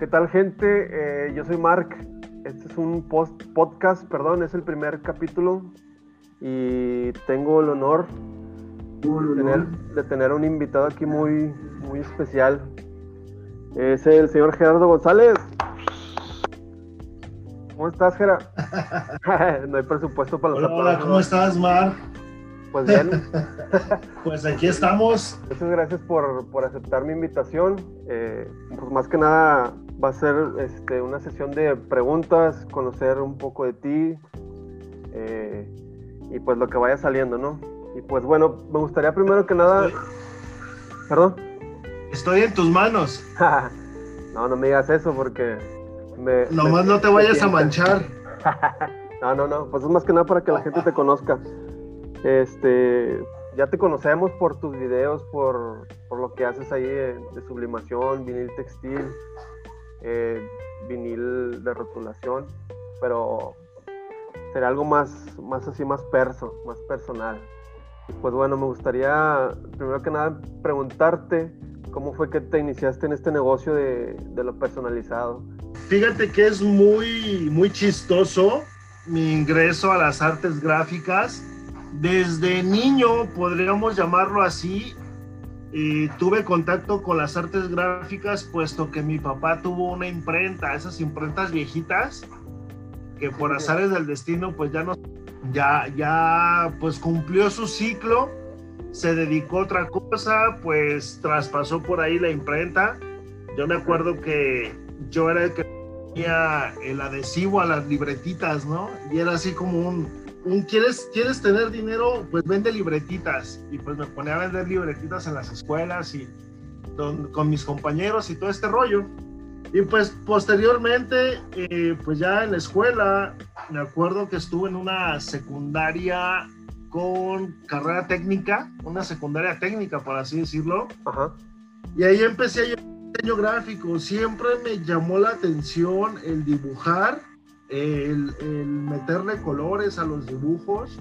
¿Qué tal gente? Eh, yo soy Mark. Este es un post podcast, perdón, es el primer capítulo y tengo el honor, de, tener, de tener un invitado aquí muy, muy especial. Es el señor Gerardo González. ¿Cómo estás, Gerardo? no hay presupuesto para los Hola, hola, ¿cómo estás, Mark? Pues bien. pues aquí estamos. Muchas gracias por, por aceptar mi invitación. Eh, pues más que nada va a ser este, una sesión de preguntas, conocer un poco de ti eh, y pues lo que vaya saliendo, ¿no? Y pues bueno, me gustaría primero que nada... Estoy, ¿Perdón? estoy en tus manos. no, no me digas eso porque... Me, Nomás me- no te vayas a manchar. no, no, no, pues es más que nada para que la gente te conozca. Este, ya te conocemos por tus videos, por, por lo que haces ahí de, de sublimación, vinil textil, eh, vinil de rotulación, pero sería algo más, más así, más perso, más personal. Pues bueno, me gustaría primero que nada preguntarte cómo fue que te iniciaste en este negocio de, de lo personalizado. Fíjate que es muy, muy chistoso mi ingreso a las artes gráficas. Desde niño, podríamos llamarlo así, eh, tuve contacto con las artes gráficas puesto que mi papá tuvo una imprenta, esas imprentas viejitas, que por azares del destino pues ya no, ya, ya pues cumplió su ciclo, se dedicó a otra cosa, pues traspasó por ahí la imprenta. Yo me acuerdo que yo era el que ponía el adhesivo a las libretitas, ¿no? Y era así como un ¿quieres, ¿quieres tener dinero? Pues vende libretitas. Y pues me ponía a vender libretitas en las escuelas y don- con mis compañeros y todo este rollo. Y pues posteriormente, eh, pues ya en la escuela, me acuerdo que estuve en una secundaria con carrera técnica, una secundaria técnica, por así decirlo. Ajá. Y ahí empecé a llevar diseño gráfico. Siempre me llamó la atención el dibujar, el, el meterle colores a los dibujos.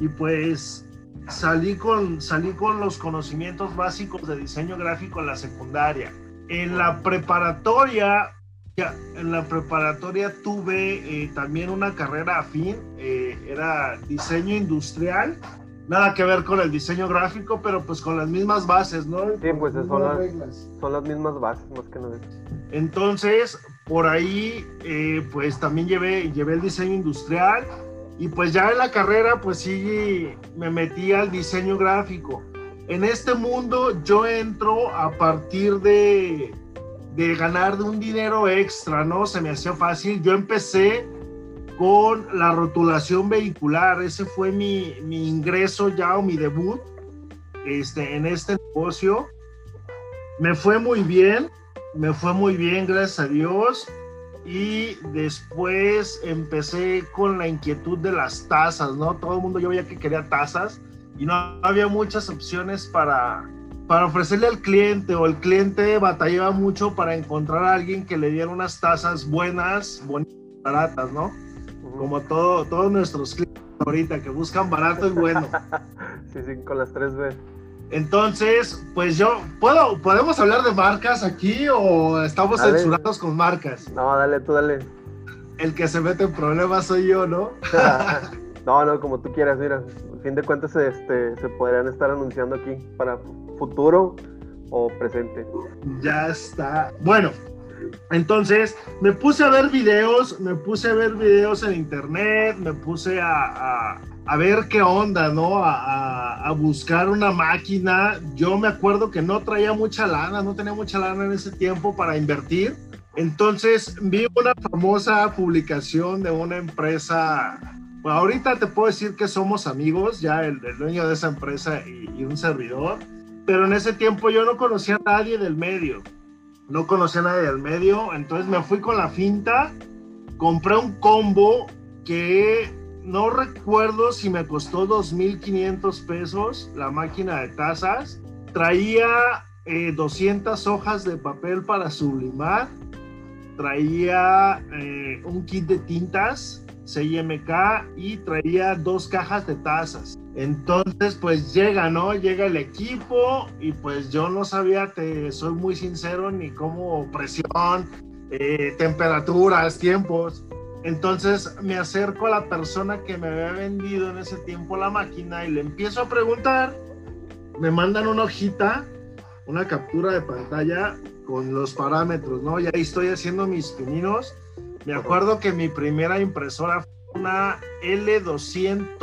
Y pues salí con, salí con los conocimientos básicos de diseño gráfico en la secundaria. En la preparatoria, ya, en la preparatoria tuve eh, también una carrera afín, eh, era diseño industrial. Nada que ver con el diseño gráfico, pero pues con las mismas bases, ¿no? Sí, pues son las. Son las mismas bases, más que nada. Entonces, por ahí, eh, pues también llevé, llevé el diseño industrial y pues ya en la carrera, pues sí, me metí al diseño gráfico. En este mundo yo entro a partir de, de ganar de un dinero extra, ¿no? Se me hacía fácil. Yo empecé con la rotulación vehicular, ese fue mi, mi ingreso ya o mi debut este, en este negocio. Me fue muy bien, me fue muy bien, gracias a Dios. Y después empecé con la inquietud de las tazas, ¿no? Todo el mundo yo veía que quería tazas y no había muchas opciones para, para ofrecerle al cliente o el cliente batallaba mucho para encontrar a alguien que le diera unas tazas buenas, bonitas, baratas, ¿no? Como todo, todos nuestros clientes ahorita que buscan barato y bueno. Sí, sí, con las 3B. Entonces, pues yo, ¿puedo, ¿podemos hablar de marcas aquí o estamos Dale. censurados con marcas? No, dale, tú dale. El que se mete en problemas soy yo, ¿no? no, no, como tú quieras, mira. Al fin de cuentas, este, se podrían estar anunciando aquí para futuro o presente. Ya está. Bueno, entonces me puse a ver videos, me puse a ver videos en internet, me puse a, a- a ver qué onda, ¿no? A, a- buscar una máquina. Yo me acuerdo que no traía mucha lana, no tenía mucha lana en ese tiempo para invertir. Entonces vi una famosa publicación de una empresa. Pues ahorita te puedo decir que somos amigos, ya el, el dueño de esa empresa y- y un servidor pero en ese tiempo yo no conocía a nadie del medio. No conocía a nadie del medio, entonces me fui con la finta, compré un combo que no recuerdo si me costó 2.500 pesos la máquina de tazas. Traía eh, 200 hojas de papel para sublimar, traía eh, un kit de tintas CIMK y traía dos cajas de tazas. Entonces, pues llega, ¿no? Llega el equipo y pues yo no sabía, te soy muy sincero, ni cómo presión, eh, temperaturas, tiempos. Entonces me acerco a la persona que me había vendido en ese tiempo la máquina y le empiezo a preguntar. Me mandan una hojita, una captura de pantalla con los parámetros, ¿no? Y ahí estoy haciendo mis pininos. Me acuerdo que mi primera impresora fue una L200,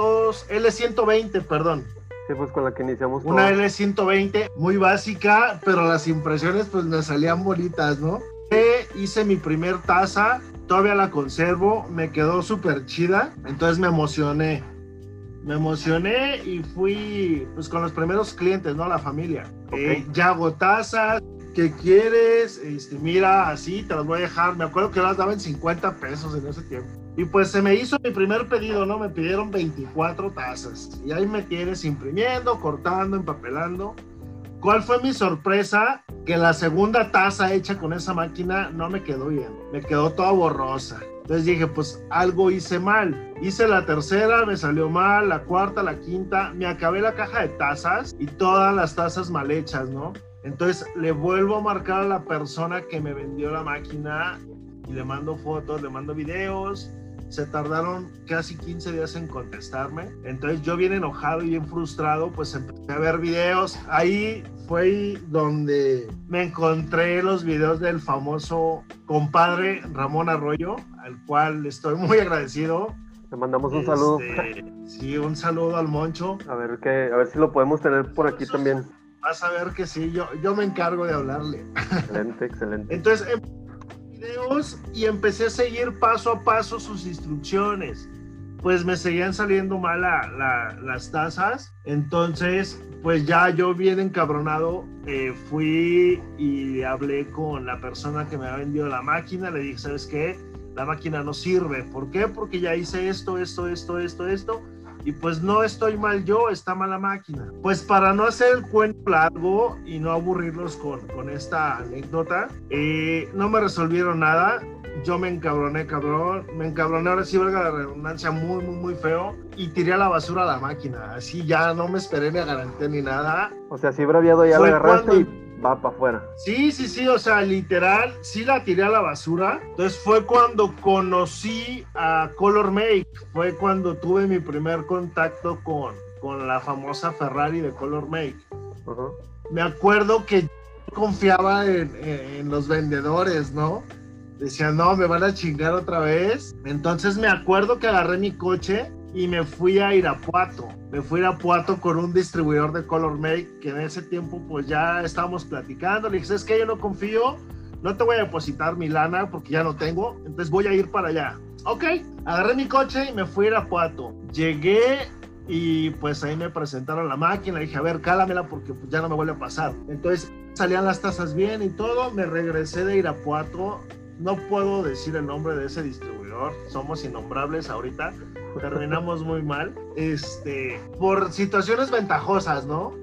L120, perdón. Sí, pues con la que iniciamos. Una L120, muy básica, pero las impresiones pues me salían bonitas, ¿no? hice mi primer taza, todavía la conservo, me quedó súper chida, entonces me emocioné. Me emocioné y fui pues con los primeros clientes, ¿no? La familia. Eh, ya hago tazas, ¿qué quieres? Este, mira, así te las voy a dejar. Me acuerdo que las daban 50 pesos en ese tiempo. Y pues se me hizo mi primer pedido, ¿no? Me pidieron 24 tazas. Y ahí me tienes imprimiendo, cortando, empapelando. ¿Cuál fue mi sorpresa? Que la segunda taza hecha con esa máquina no me quedó bien, me quedó toda borrosa. Entonces dije, pues algo hice mal. Hice la tercera, me salió mal, la cuarta, la quinta, me acabé la caja de tazas y todas las tazas mal hechas, ¿no? Entonces le vuelvo a marcar a la persona que me vendió la máquina y le mando fotos, le mando videos se tardaron casi 15 días en contestarme. Entonces yo bien enojado y bien frustrado, pues empecé a ver videos. Ahí fue donde me encontré los videos del famoso compadre Ramón Arroyo, al cual estoy muy agradecido. Le mandamos un saludo. Este, sí, un saludo al Moncho. A ver, que, a ver si lo podemos tener por aquí también. Vas a ver que sí, yo, yo me encargo de hablarle. Excelente, excelente. Entonces, y empecé a seguir paso a paso sus instrucciones. Pues me seguían saliendo mal las tazas. Entonces, pues ya yo bien encabronado, eh, fui y hablé con la persona que me ha vendido la máquina. Le dije, ¿sabes qué? La máquina no sirve. ¿Por qué? Porque ya hice esto, esto, esto, esto, esto y pues no estoy mal yo, está mal la máquina. Pues para no hacer el cuento largo y no aburrirlos con, con esta anécdota, eh, no me resolvieron nada. Yo me encabroné, cabrón. Me encabroné, ahora sí, valga la redundancia, muy, muy, muy feo. Y tiré a la basura a la máquina. Así ya no me esperé ni a garantía ni nada. O sea, si braviado ya la agarraste y va para afuera. Sí, sí, sí, o sea, literal, sí la tiré a la basura. Entonces fue cuando conocí a Color Make, fue cuando tuve mi primer contacto con, con la famosa Ferrari de Color Make. Me acuerdo que confiaba en, en, los vendedores, ¿no? Decían, no, me van a chingar otra vez. Entonces me acuerdo que agarré mi coche y me fui a Irapuato. Me fui a Irapuato con un distribuidor de Color Make que en ese tiempo pues ya estábamos platicando. Le dije, es que yo no confío, no te voy a depositar mi lana porque ya no tengo, entonces voy a ir para allá. Ok, agarré mi coche y me fui a Irapuato. Llegué y pues ahí me presentaron la máquina. Le dije, a ver, cálamela porque pues, ya no me vuelve a pasar. Entonces salían las tasas bien y todo. Me regresé de Irapuato. No puedo decir el nombre de ese distribuidor, somos innombrables ahorita terminamos muy mal, este, por situaciones ventajosas, ¿no?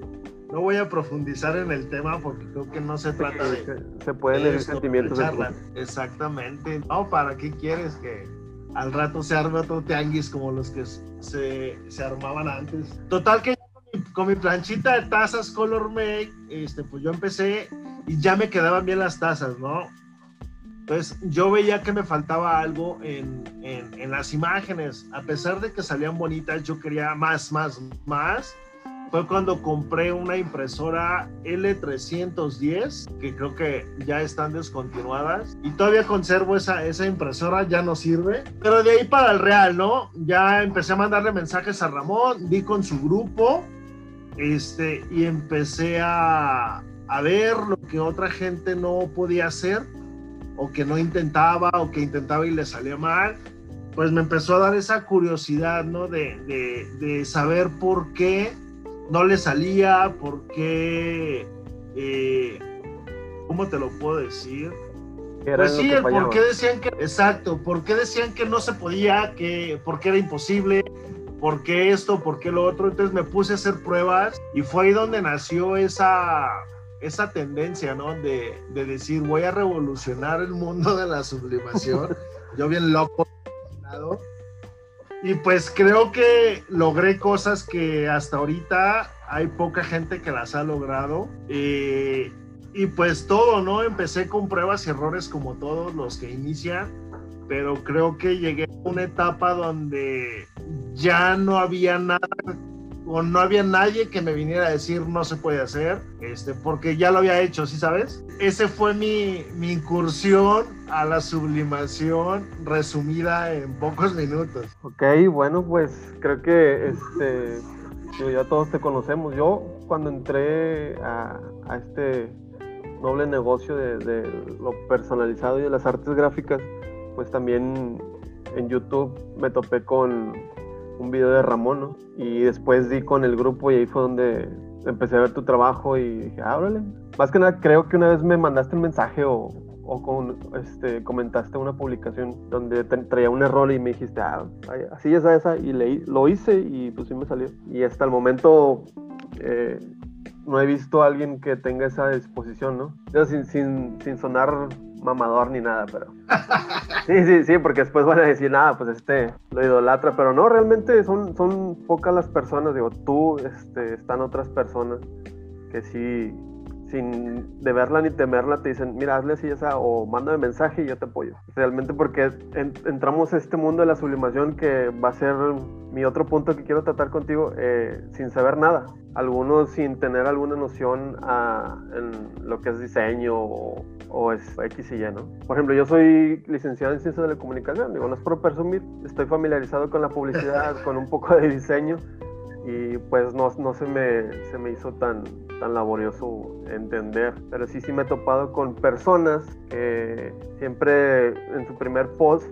No voy a profundizar en el tema porque creo que no se trata de... Se pueden leer sentimientos. De Exactamente. No, ¿para qué quieres que al rato se arme otro tianguis como los que se, se armaban antes? Total que con mi planchita de tazas Color Make, este, pues yo empecé y ya me quedaban bien las tazas, ¿no? Entonces yo veía que me faltaba algo en, en, las imágenes. A pesar de que salían bonitas, yo quería más, más, más. Fue cuando compré una impresora L310, que creo que ya están descontinuadas. Y todavía conservo esa, esa impresora, ya no sirve. Pero de ahí para el real, ¿no? Ya empecé a mandarle mensajes a Ramón, di con su grupo. Este, y empecé a, a ver lo que otra gente no podía hacer o que no intentaba o que intentaba y le salía mal, pues me empezó a dar esa curiosidad, ¿no? De, de, saber por qué no le salía, por qué, eh, ¿cómo te lo puedo decir? Pues sí, el por qué decían que, exacto, por qué decían que no se podía, que, por qué era imposible, por qué esto, por qué lo otro. Entonces me puse a hacer pruebas y fue ahí donde nació esa, esa tendencia, ¿no? De, de, decir, voy a revolucionar el mundo de la sublimación. Yo bien loco. Y pues creo que logré cosas que hasta ahorita hay poca gente que las ha logrado. Eh, y pues todo, ¿no? Empecé con pruebas y errores como todos los que inician, pero creo que llegué a una etapa donde ya no había nada o no había nadie que me viniera a decir no se puede hacer, este, porque ya lo había hecho, ¿sí sabes? Ese fue mi, mi incursión a la sublimación resumida en pocos minutos. Ok, bueno, pues creo que este, ya todos te conocemos. Yo cuando entré a, este noble negocio de, lo personalizado y de las artes gráficas, pues también en YouTube me topé con un video de Ramón, ¿no? Y después di con el grupo y ahí fue donde empecé a ver tu trabajo y dije, ábrale. Ah, Más que nada, creo que una vez me mandaste un mensaje o, o con, este, comentaste una publicación donde traía un error y me dijiste, ah, así es esa, y leí, lo hice y pues sí me salió. Y hasta el momento eh, no he visto a alguien que tenga esa disposición, ¿no? sin, sin, sin sonar mamador ni nada, pero. Sí, sí, sí, porque después van a decir, nada, pues este lo idolatra, pero no, realmente son, son pocas las personas, digo, tú, este, están otras personas que sí, sin de verla ni temerla, te dicen, mira, hazle así esa, o mándame mensaje y yo te apoyo. Realmente porque entramos a este mundo de la sublimación que va a ser mi otro punto que quiero tratar contigo, eh, sin saber nada algunos sin tener alguna noción a, en lo que es diseño o, o, es X y Y, ¿no? Por ejemplo, yo soy licenciado en Ciencias de la Comunicación, digo, no es por presumir, estoy familiarizado con la publicidad, con un poco de diseño y pues no, no se, me, se me hizo tan, tan laborioso entender, pero sí, sí me he topado con personas que siempre en su primer post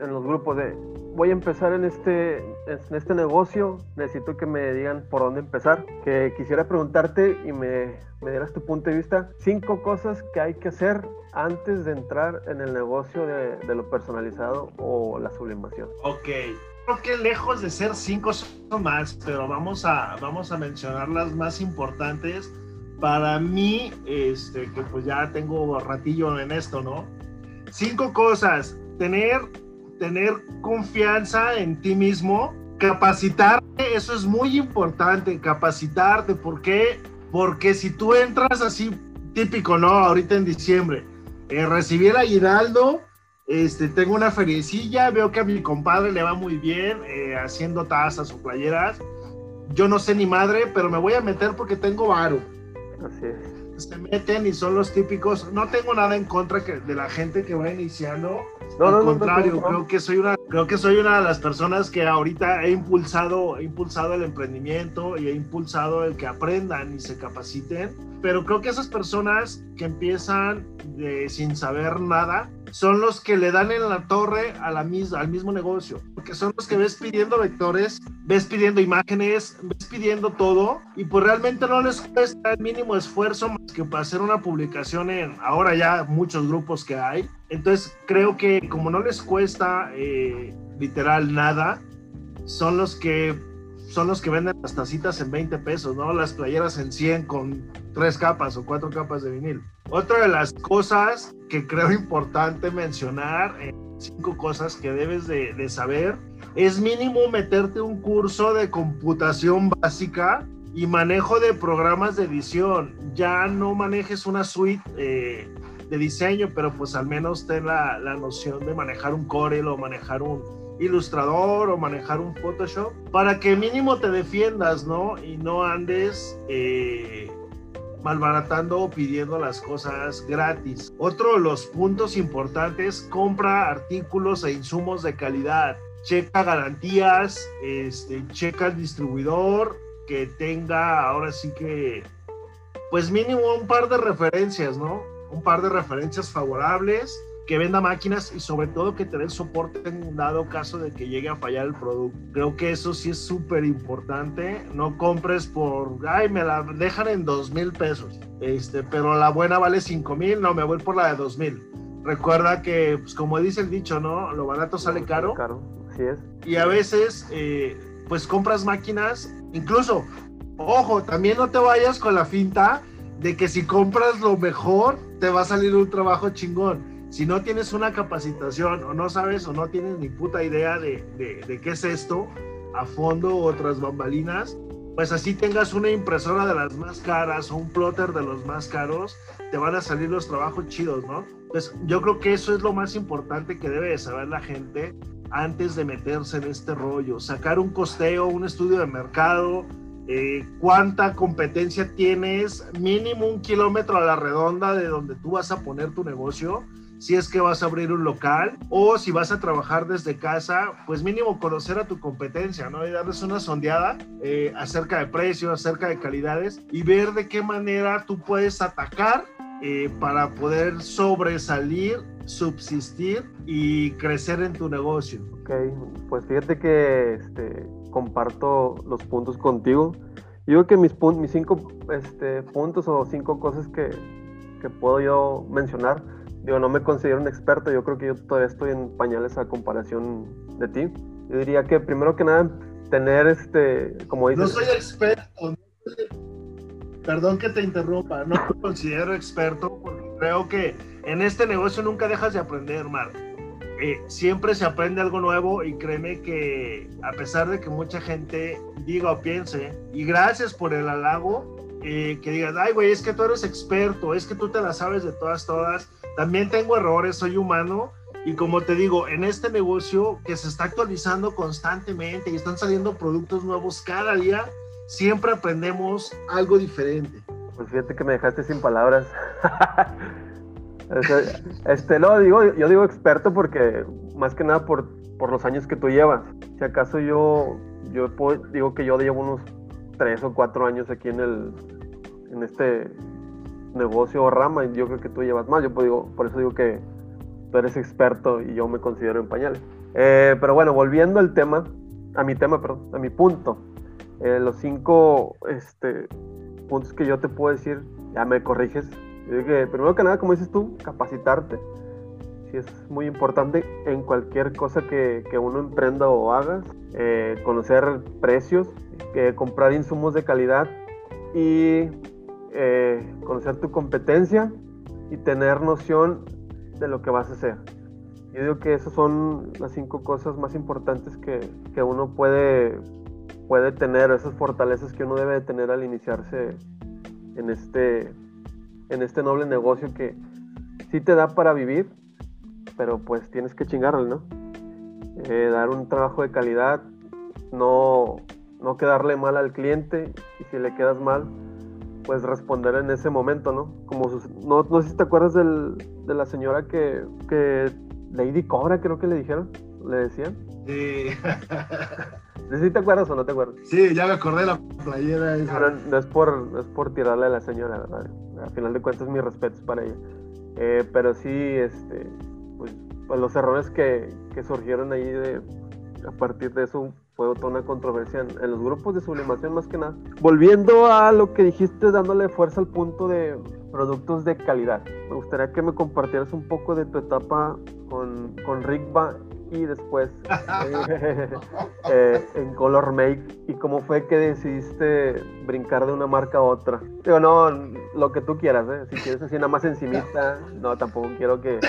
en los grupos de voy a empezar en este, en este negocio, necesito que me digan por dónde empezar. Que quisiera preguntarte y me, me dieras tu punto de vista, cinco cosas que hay que hacer antes de entrar en el negocio de, de lo personalizado o la sublimación. Ok, creo que lejos de ser cinco son más, pero vamos a, vamos a mencionar las más importantes. Para mí, este, que pues ya tengo ratillo en esto, ¿no? Cinco cosas. Tener tener confianza en ti mismo, capacitarte, eso es muy importante, capacitarte, ¿por qué? Porque si tú entras así, típico, ¿no? Ahorita en diciembre, eh, recibí el aguinaldo, este, tengo una feriecilla, veo que a mi compadre le va muy bien eh, haciendo tazas o playeras, yo no sé ni madre, pero me voy a meter porque tengo varo. Así es se meten y son los típicos. No tengo nada en contra que, de la gente que va iniciando. No, Al no, contrario, no, creo que soy una, creo que soy una de las personas que ahorita he impulsado, he impulsado el emprendimiento y he impulsado el que aprendan y se capaciten. Pero creo que esas personas que empiezan de, sin saber nada son los que le dan en la torre a la misma, al mismo negocio, porque son los que ves pidiendo vectores, ves pidiendo imágenes, ves pidiendo todo y pues realmente no les cuesta el mínimo esfuerzo más que para hacer una publicación en ahora ya muchos grupos que hay. Entonces creo que como no les cuesta eh, literal nada, son los que son los que venden las tacitas en 20 pesos, ¿no? Las playeras en 100 con tres capas o cuatro capas de vinil. Otra de las cosas que creo importante mencionar, eh, cinco cosas que debes de, de, saber, es mínimo meterte un curso de computación básica y manejo de programas de edición. Ya no manejes una suite eh, de diseño, pero pues al menos ten la, la noción de manejar un Corel o manejar un, ilustrador o manejar un Photoshop para que mínimo te defiendas, ¿no? Y no andes eh, malbaratando o pidiendo las cosas gratis. Otro de los puntos importantes, compra artículos e insumos de calidad. Checa garantías, este, checa el distribuidor que tenga ahora sí que, pues mínimo un par de referencias, ¿no? Un par de referencias favorables que venda máquinas y sobre todo que te den soporte en dado caso de que llegue a fallar el producto. Creo que eso sí es súper importante. No compres por, ay, me la dejan en dos mil pesos, este, pero la buena vale cinco mil, no, me voy por la de dos mil. Recuerda que, pues, como dice el dicho, ¿no? Lo barato sale caro. Caro, así es. Y a veces, eh, pues compras máquinas, incluso, ojo, también no te vayas con la finta de que si compras lo mejor, te va a salir un trabajo chingón si no tienes una capacitación o no sabes o no tienes ni puta idea de, de, qué es esto a fondo otras bambalinas, pues así tengas una impresora de las más caras o un plotter de los más caros, te van a salir los trabajos chidos, ¿no? Pues yo creo que eso es lo más importante que debe de saber la gente antes de meterse en este rollo. Sacar un costeo, un estudio de mercado, eh, cuánta competencia tienes, mínimo un kilómetro a la redonda de donde tú vas a poner tu negocio si es que vas a abrir un local o si vas a trabajar desde casa, pues mínimo conocer a tu competencia, ¿no? Y darles una sondeada eh, acerca de precios, acerca de calidades y ver de qué manera tú puedes atacar eh, para poder sobresalir, subsistir y crecer en tu negocio. Ok, pues fíjate que este, comparto los puntos contigo. Yo creo que mis, mis cinco este, puntos o cinco cosas que, que puedo yo mencionar digo, no me considero un experto, yo creo que yo todavía estoy en pañales a comparación de ti. Yo diría que primero que nada, tener este, como dices... No soy experto, perdón que te interrumpa, no me considero experto porque creo que en este negocio nunca dejas de aprender, Mar. Eh, siempre se aprende algo nuevo y créeme que a pesar de que mucha gente diga o piense, y gracias por el halago, eh, que digas, ay, güey, es que tú eres experto, es que tú te la sabes de todas, todas también tengo errores, soy humano. Y como te digo, en este negocio que se está actualizando constantemente y están saliendo productos nuevos cada día, siempre aprendemos algo diferente. Pues fíjate que me dejaste sin palabras. este, no, digo, yo digo experto porque más que nada por, por los años que tú llevas. Si acaso yo, yo digo que yo llevo unos tres o cuatro años aquí en el, en este negocio o rama, y yo creo que tú llevas más, yo digo, por eso digo que tú eres experto y yo me considero en pañales. Eh, pero bueno, volviendo al tema, a mi tema, perdón, a mi punto, eh, los cinco este, puntos que yo te puedo decir, ya me corriges. Yo digo que primero que nada, como dices tú, capacitarte. si es muy importante en cualquier cosa que, que uno emprenda o haga. Eh, conocer precios, comprar insumos de calidad y eh, conocer tu competencia y tener noción de lo que vas a hacer. Yo digo que esas son las cinco cosas más importantes que, que uno puede, puede tener, esas fortalezas que uno debe de tener al iniciarse en este, en este noble negocio que sí te da para vivir, pero pues tienes que chingarle, ¿no? Eh, dar un trabajo de calidad, no, no quedarle mal al cliente y si le quedas mal, pues responder en ese momento, ¿no? Como no, no sé si te acuerdas del, de la señora que, que Lady Cobra creo que le dijeron, le decían. Sí. si te acuerdas o no te acuerdas. Sí, ya me acordé de la playera. No, es por, es por tirarle a la señora, ¿verdad? Al final de cuentas, mis respetos para ella. Eh, pero sí, este, pues, pues, los errores que, que surgieron ahí de, a partir de eso fue toda una controversia en, los grupos de sublimación más que nada. Volviendo a lo que dijiste, dándole fuerza al punto de productos de calidad, me gustaría que me compartieras un poco de tu etapa con, con Rigba y después eh, eh, en Color Make y cómo fue que decidiste brincar de una marca a otra. Digo, no, lo que tú quieras, ¿eh? si quieres así nada más encimita, no, tampoco quiero que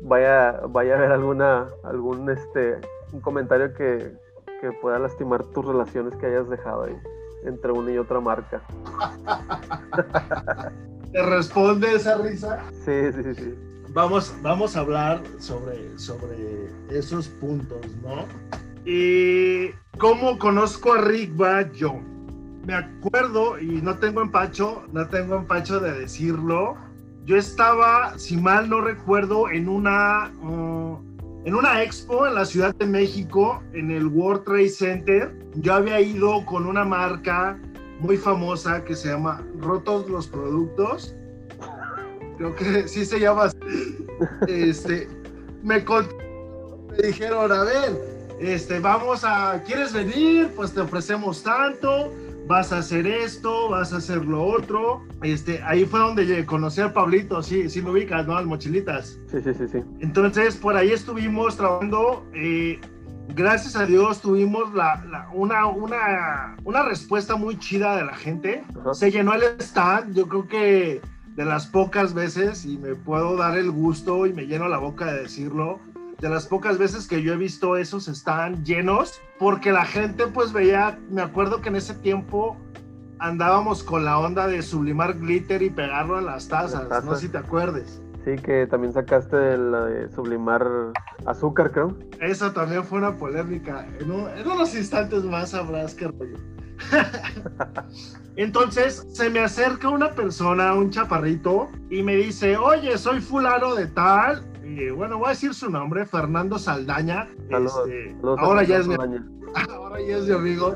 vaya, vaya a haber alguna, algún este, un comentario que, que pueda lastimar tus relaciones que hayas dejado ahí entre una y otra marca. ¿Te responde esa risa? Sí, sí, sí. Vamos, vamos a hablar sobre, sobre esos puntos, ¿no? Y cómo conozco a Rigba yo. Me acuerdo, y no tengo empacho, no tengo empacho de decirlo. Yo estaba, si mal no recuerdo, en una. Uh, en una expo en la Ciudad de México, en el World Trade Center, yo había ido con una marca muy famosa que se llama Rotos los Productos. Creo que sí se llama así. Este, me, me dijeron, a ver, este, vamos a, ¿quieres venir? Pues te ofrecemos tanto vas a hacer esto, vas a hacer lo otro. Este, ahí fue donde conocí a Pablito, sí, sí lo ubicas, ¿no? Al Mochilitas. Sí, sí, sí, sí. Entonces, por ahí estuvimos trabajando. Eh, gracias a Dios tuvimos la, una, una, una, respuesta muy chida de la gente. Se llenó el stand, yo creo que de las pocas veces, y me puedo dar el gusto y me lleno la boca de decirlo, de las pocas veces que yo he visto esos están llenos, porque la gente pues veía, me acuerdo que en ese tiempo andábamos con la onda de sublimar glitter y pegarlo en las tazas, no sé si te acuerdes. Sí, que también sacaste la de sublimar azúcar, creo. Eso también fue una polémica. En, unos instantes más sabrás qué rollo. Entonces se me acerca una persona, un chaparrito, y me dice, oye, soy fulano de tal. Y bueno, voy a decir su nombre, Fernando Saldaña. Este, ahora, ya es mi, ahora ya es mi amigo.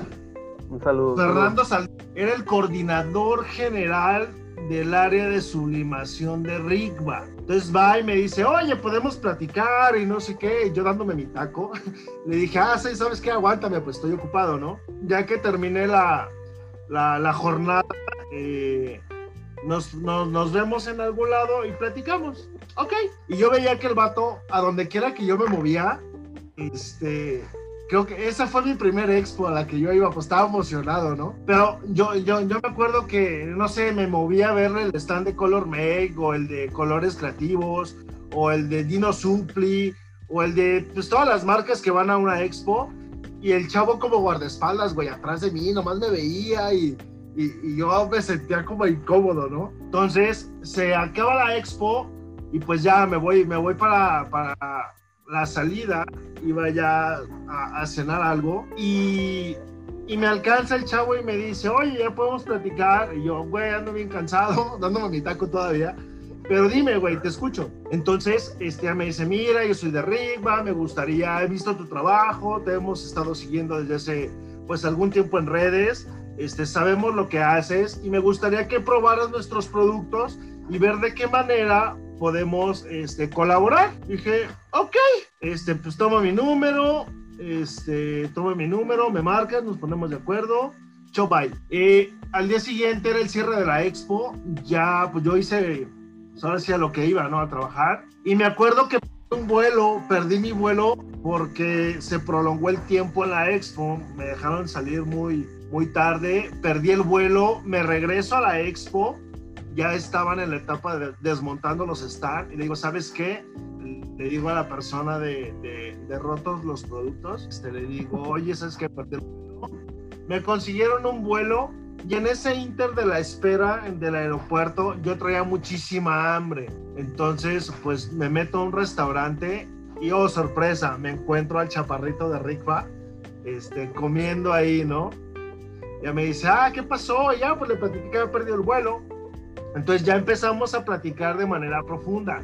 Un saludo. Fernando Saldaña era el coordinador general del área de sublimación de Rigba. Entonces va y me dice, oye, podemos platicar y no sé qué. yo dándome mi taco, le dije, ah, sí, ¿sabes qué? Aguántame, pues estoy ocupado, ¿no? Ya que terminé la, la, jornada, eh, nos, nos, nos, vemos en algún lado y platicamos. Ok. Y yo veía que el vato, a donde quiera que yo me movía, este, creo que esa fue mi primer expo a la que yo iba, pues estaba emocionado, ¿no? Pero yo, yo, yo me acuerdo que, no sé, me movía a ver el stand de Color Make o el de Colores Creativos o el de Dino Zumpli o el de pues, todas las marcas que van a una expo y el chavo como guardaespaldas, güey, atrás de mí, nomás me veía y, y, yo me sentía como incómodo, ¿no? Entonces se acaba la expo y pues ya me voy, me voy para, para la salida, iba ya a, cenar algo y, y, me alcanza el chavo y me dice, oye, ya podemos platicar. Y yo, güey, ando bien cansado, dándome mi taco todavía. Pero dime, güey, te escucho. Entonces, este, me dice, mira, yo soy de Rigba, me gustaría, he visto tu trabajo, te hemos estado siguiendo desde hace, pues, algún tiempo en redes, este, sabemos lo que haces y me gustaría que probaras nuestros productos y ver de qué manera podemos este, colaborar. Dije, ok, este, pues toma mi número, este, toma mi número, me marcas, nos ponemos de acuerdo. Chau, bye. Eh, al día siguiente era el cierre de la expo, ya pues yo hice, pues ahora sí a lo que iba, ¿no? A trabajar. Y me acuerdo que un vuelo, perdí mi vuelo porque se prolongó el tiempo en la expo, me dejaron salir muy, muy tarde, perdí el vuelo, me regreso a la expo ya estaban en la etapa de desmontando los stands y le digo, ¿sabes qué? Le digo a la persona de, de, rotos los productos, este, le digo, oye, ¿sabes qué? Me consiguieron un vuelo y en ese inter de la espera del aeropuerto yo traía muchísima hambre. Entonces, pues me meto a un restaurante y, oh, sorpresa, me encuentro al chaparrito de Rickfa este, comiendo ahí, ¿no? Ya me dice, ah, ¿qué pasó? Ya, pues le platiqué que había perdido el vuelo entonces ya empezamos a platicar de manera profunda.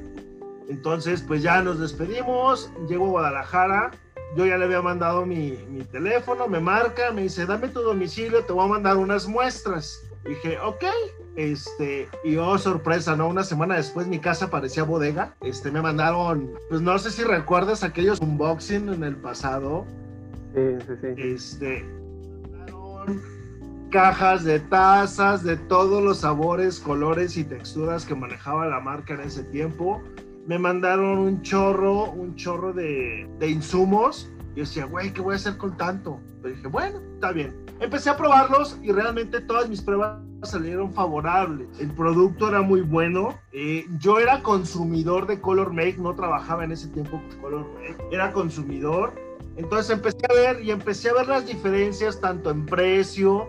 Entonces, pues ya nos despedimos, llego a Guadalajara, yo ya le había mandado mi, mi, teléfono, me marca, me dice, dame tu domicilio, te voy a mandar unas muestras. dije, ok, este, y oh, sorpresa, ¿no? Una semana después mi casa parecía bodega, este, me mandaron, pues no sé si recuerdas aquellos unboxing en el pasado. Sí, sí, sí. Este, cajas de tazas de todos los sabores, colores y texturas que manejaba la marca en ese tiempo. Me mandaron un chorro, un chorro de, de insumos. Yo decía, güey, ¿qué voy a hacer con tanto? Pero dije, bueno, está bien. Empecé a probarlos y realmente todas mis pruebas salieron favorables. El producto era muy bueno. Eh, yo era consumidor de Color Make, no trabajaba en ese tiempo con Color Make. Era consumidor. Entonces empecé a ver y empecé a ver las diferencias tanto en precio,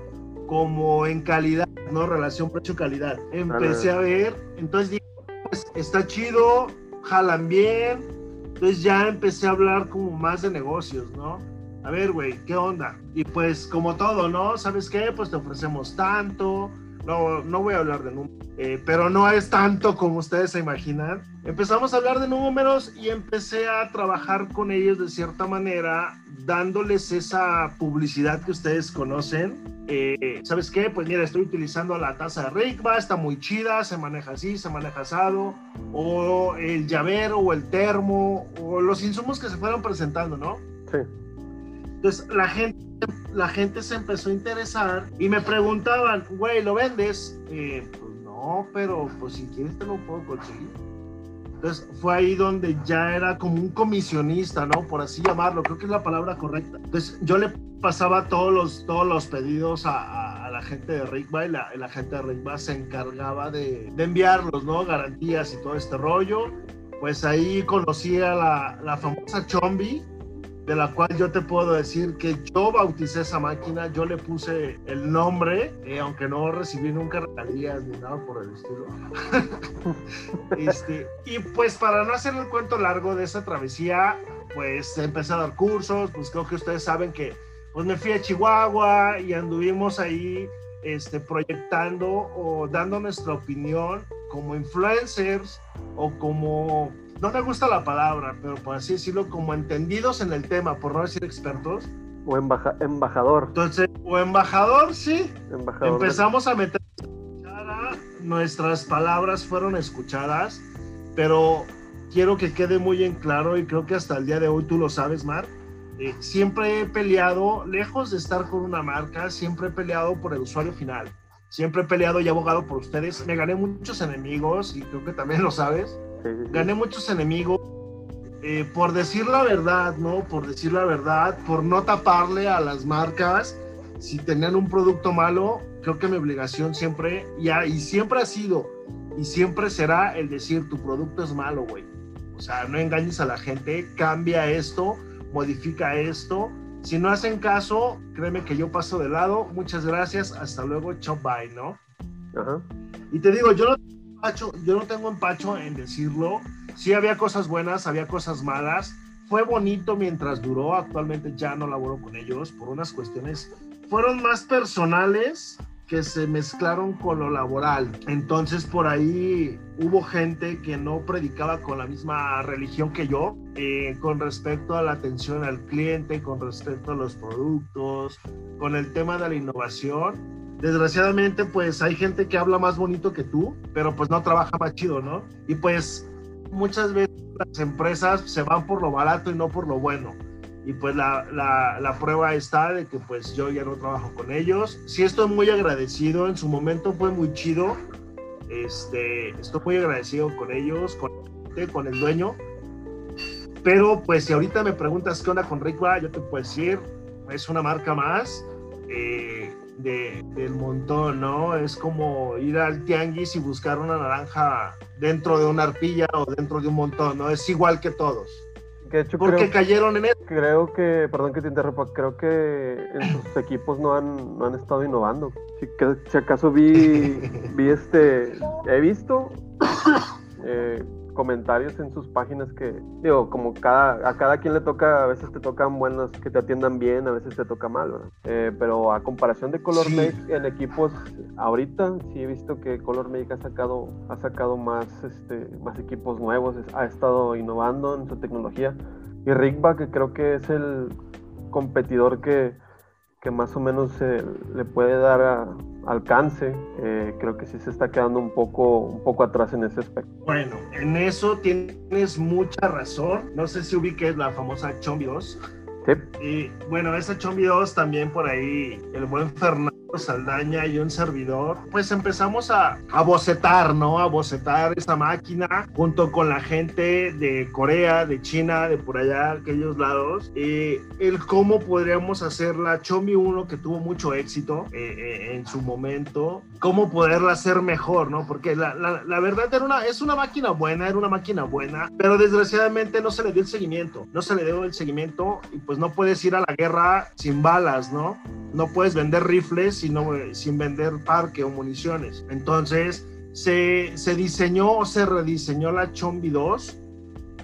como en calidad, ¿no? Relación precio-calidad. Empecé a ver, entonces dije, pues, está chido, jalan bien, entonces ya empecé a hablar como más de negocios, ¿no? A ver, güey, ¿qué onda? Y pues como todo, ¿no? ¿Sabes qué? Pues te ofrecemos tanto, no, no voy a hablar de números, eh, pero no es tanto como ustedes se imaginan. Empezamos a hablar de números y empecé a trabajar con ellos de cierta manera, dándoles esa publicidad que ustedes conocen. Eh, ¿Sabes qué? Pues mira, estoy utilizando la taza de Rickba, está muy chida, se maneja así, se maneja asado, o el llavero, o el termo, o los insumos que se fueron presentando, ¿no? Sí. Entonces la gente, la gente se empezó a interesar y me preguntaban, güey, ¿lo vendes? Eh, pues no, pero pues si quieres te lo puedo conseguir. Entonces fue ahí donde ya era como un comisionista, ¿no? Por así llamarlo, creo que es la palabra correcta. Entonces yo le pasaba todos los, todos los pedidos a, a, la gente de Rickba y la, la gente de Rickba se encargaba de, de, enviarlos, ¿no? Garantías y todo este rollo. pues ahí conocí a la, la famosa Chombi, de la cual yo te puedo decir que yo bauticé esa máquina, yo le puse el nombre, eh, aunque no recibí nunca regalías ni nada por el estilo. este, y pues para no hacer el cuento largo de esa travesía, pues empecé a dar cursos, pues creo que ustedes saben que pues me fui a Chihuahua y anduvimos ahí este, proyectando o dando nuestra opinión como influencers o como no me gusta la palabra, pero por así decirlo, como entendidos en el tema, por no decir expertos. O embajador. Entonces, o embajador, sí. Embajador Empezamos a meter nuestras palabras fueron escuchadas, pero quiero que quede muy en claro y creo que hasta el día de hoy tú lo sabes, Mar. Eh, siempre he peleado, lejos de estar con una marca, siempre he peleado por el usuario final. Siempre he peleado y abogado por ustedes. Me gané muchos enemigos y creo que también lo sabes gané muchos enemigos eh, por decir la verdad, ¿no? Por decir la verdad, por no taparle a las marcas si tenían un producto malo. Creo que mi obligación siempre, ya, y siempre ha sido, y siempre será el decir tu producto es malo, güey. O sea, no engañes a la gente, cambia esto, modifica esto. Si no hacen caso, créeme que yo paso de lado. Muchas gracias, hasta luego, chop bye, ¿no? Y te digo, yo no yo no tengo empacho en decirlo. Sí había cosas buenas, había cosas malas. Fue bonito mientras duró. Actualmente ya no laboro con ellos por unas cuestiones. Fueron más personales que se mezclaron con lo laboral. Entonces por ahí hubo gente que no predicaba con la misma religión que yo, eh, con respecto a la atención al cliente, con respecto a los productos, con el tema de la innovación desgraciadamente pues hay gente que habla más bonito que tú, pero pues no trabaja más chido, ¿no? Y pues muchas veces las empresas se van por lo barato y no por lo bueno. Y pues la, la, prueba está de que pues yo ya no trabajo con ellos. Sí estoy muy agradecido, en su momento fue muy chido. Este, estoy muy agradecido con ellos, con, con el dueño. Pero pues si ahorita me preguntas qué onda con Rickwa, yo te puedo decir, es una marca más. Eh, de, del montón, ¿no? Es como ir al tianguis y buscar una naranja dentro de una arpilla o dentro de un montón, ¿no? Es igual que todos. Que hecho, Porque cayeron en eso. Creo que, perdón que te interrumpa, creo que en sus equipos no han, no han estado innovando. Si, si acaso vi, vi este, he visto eh, comentarios en sus páginas que, digo, como cada, a cada quien le toca, a veces te tocan buenos que te atiendan bien, a veces te toca mal, ¿verdad? Eh, pero a comparación de Color Make en equipos, ahorita sí he visto que Color Make ha sacado, ha sacado más, este, más equipos nuevos, ha estado innovando en su tecnología. Y Rickback, que creo que es el competidor que, que más o menos le puede dar alcance, eh, creo que sí se está quedando un poco, un poco atrás en ese aspecto. Bueno, en eso tienes mucha razón. No sé si ubiques la famosa Chombi 2. Sí. Y bueno, esa Chombi 2 también por ahí, el buen Fernando Saldaña y un servidor, pues empezamos a, a bocetar, ¿no? A bocetar esa máquina junto con la gente de Corea, de China, de por allá, aquellos lados, eh, el cómo podríamos hacer la Chomi 1 que tuvo mucho éxito eh, eh, en su momento, cómo poderla hacer mejor, ¿no? Porque la, la, la, verdad era una, es una máquina buena, era una máquina buena, pero desgraciadamente no se le dio el seguimiento, no se le dio el seguimiento y pues no puedes ir a la guerra sin balas, ¿no? No puedes vender rifles sino, sin vender parque o municiones. Entonces se, se diseñó o se rediseñó la Chombi 2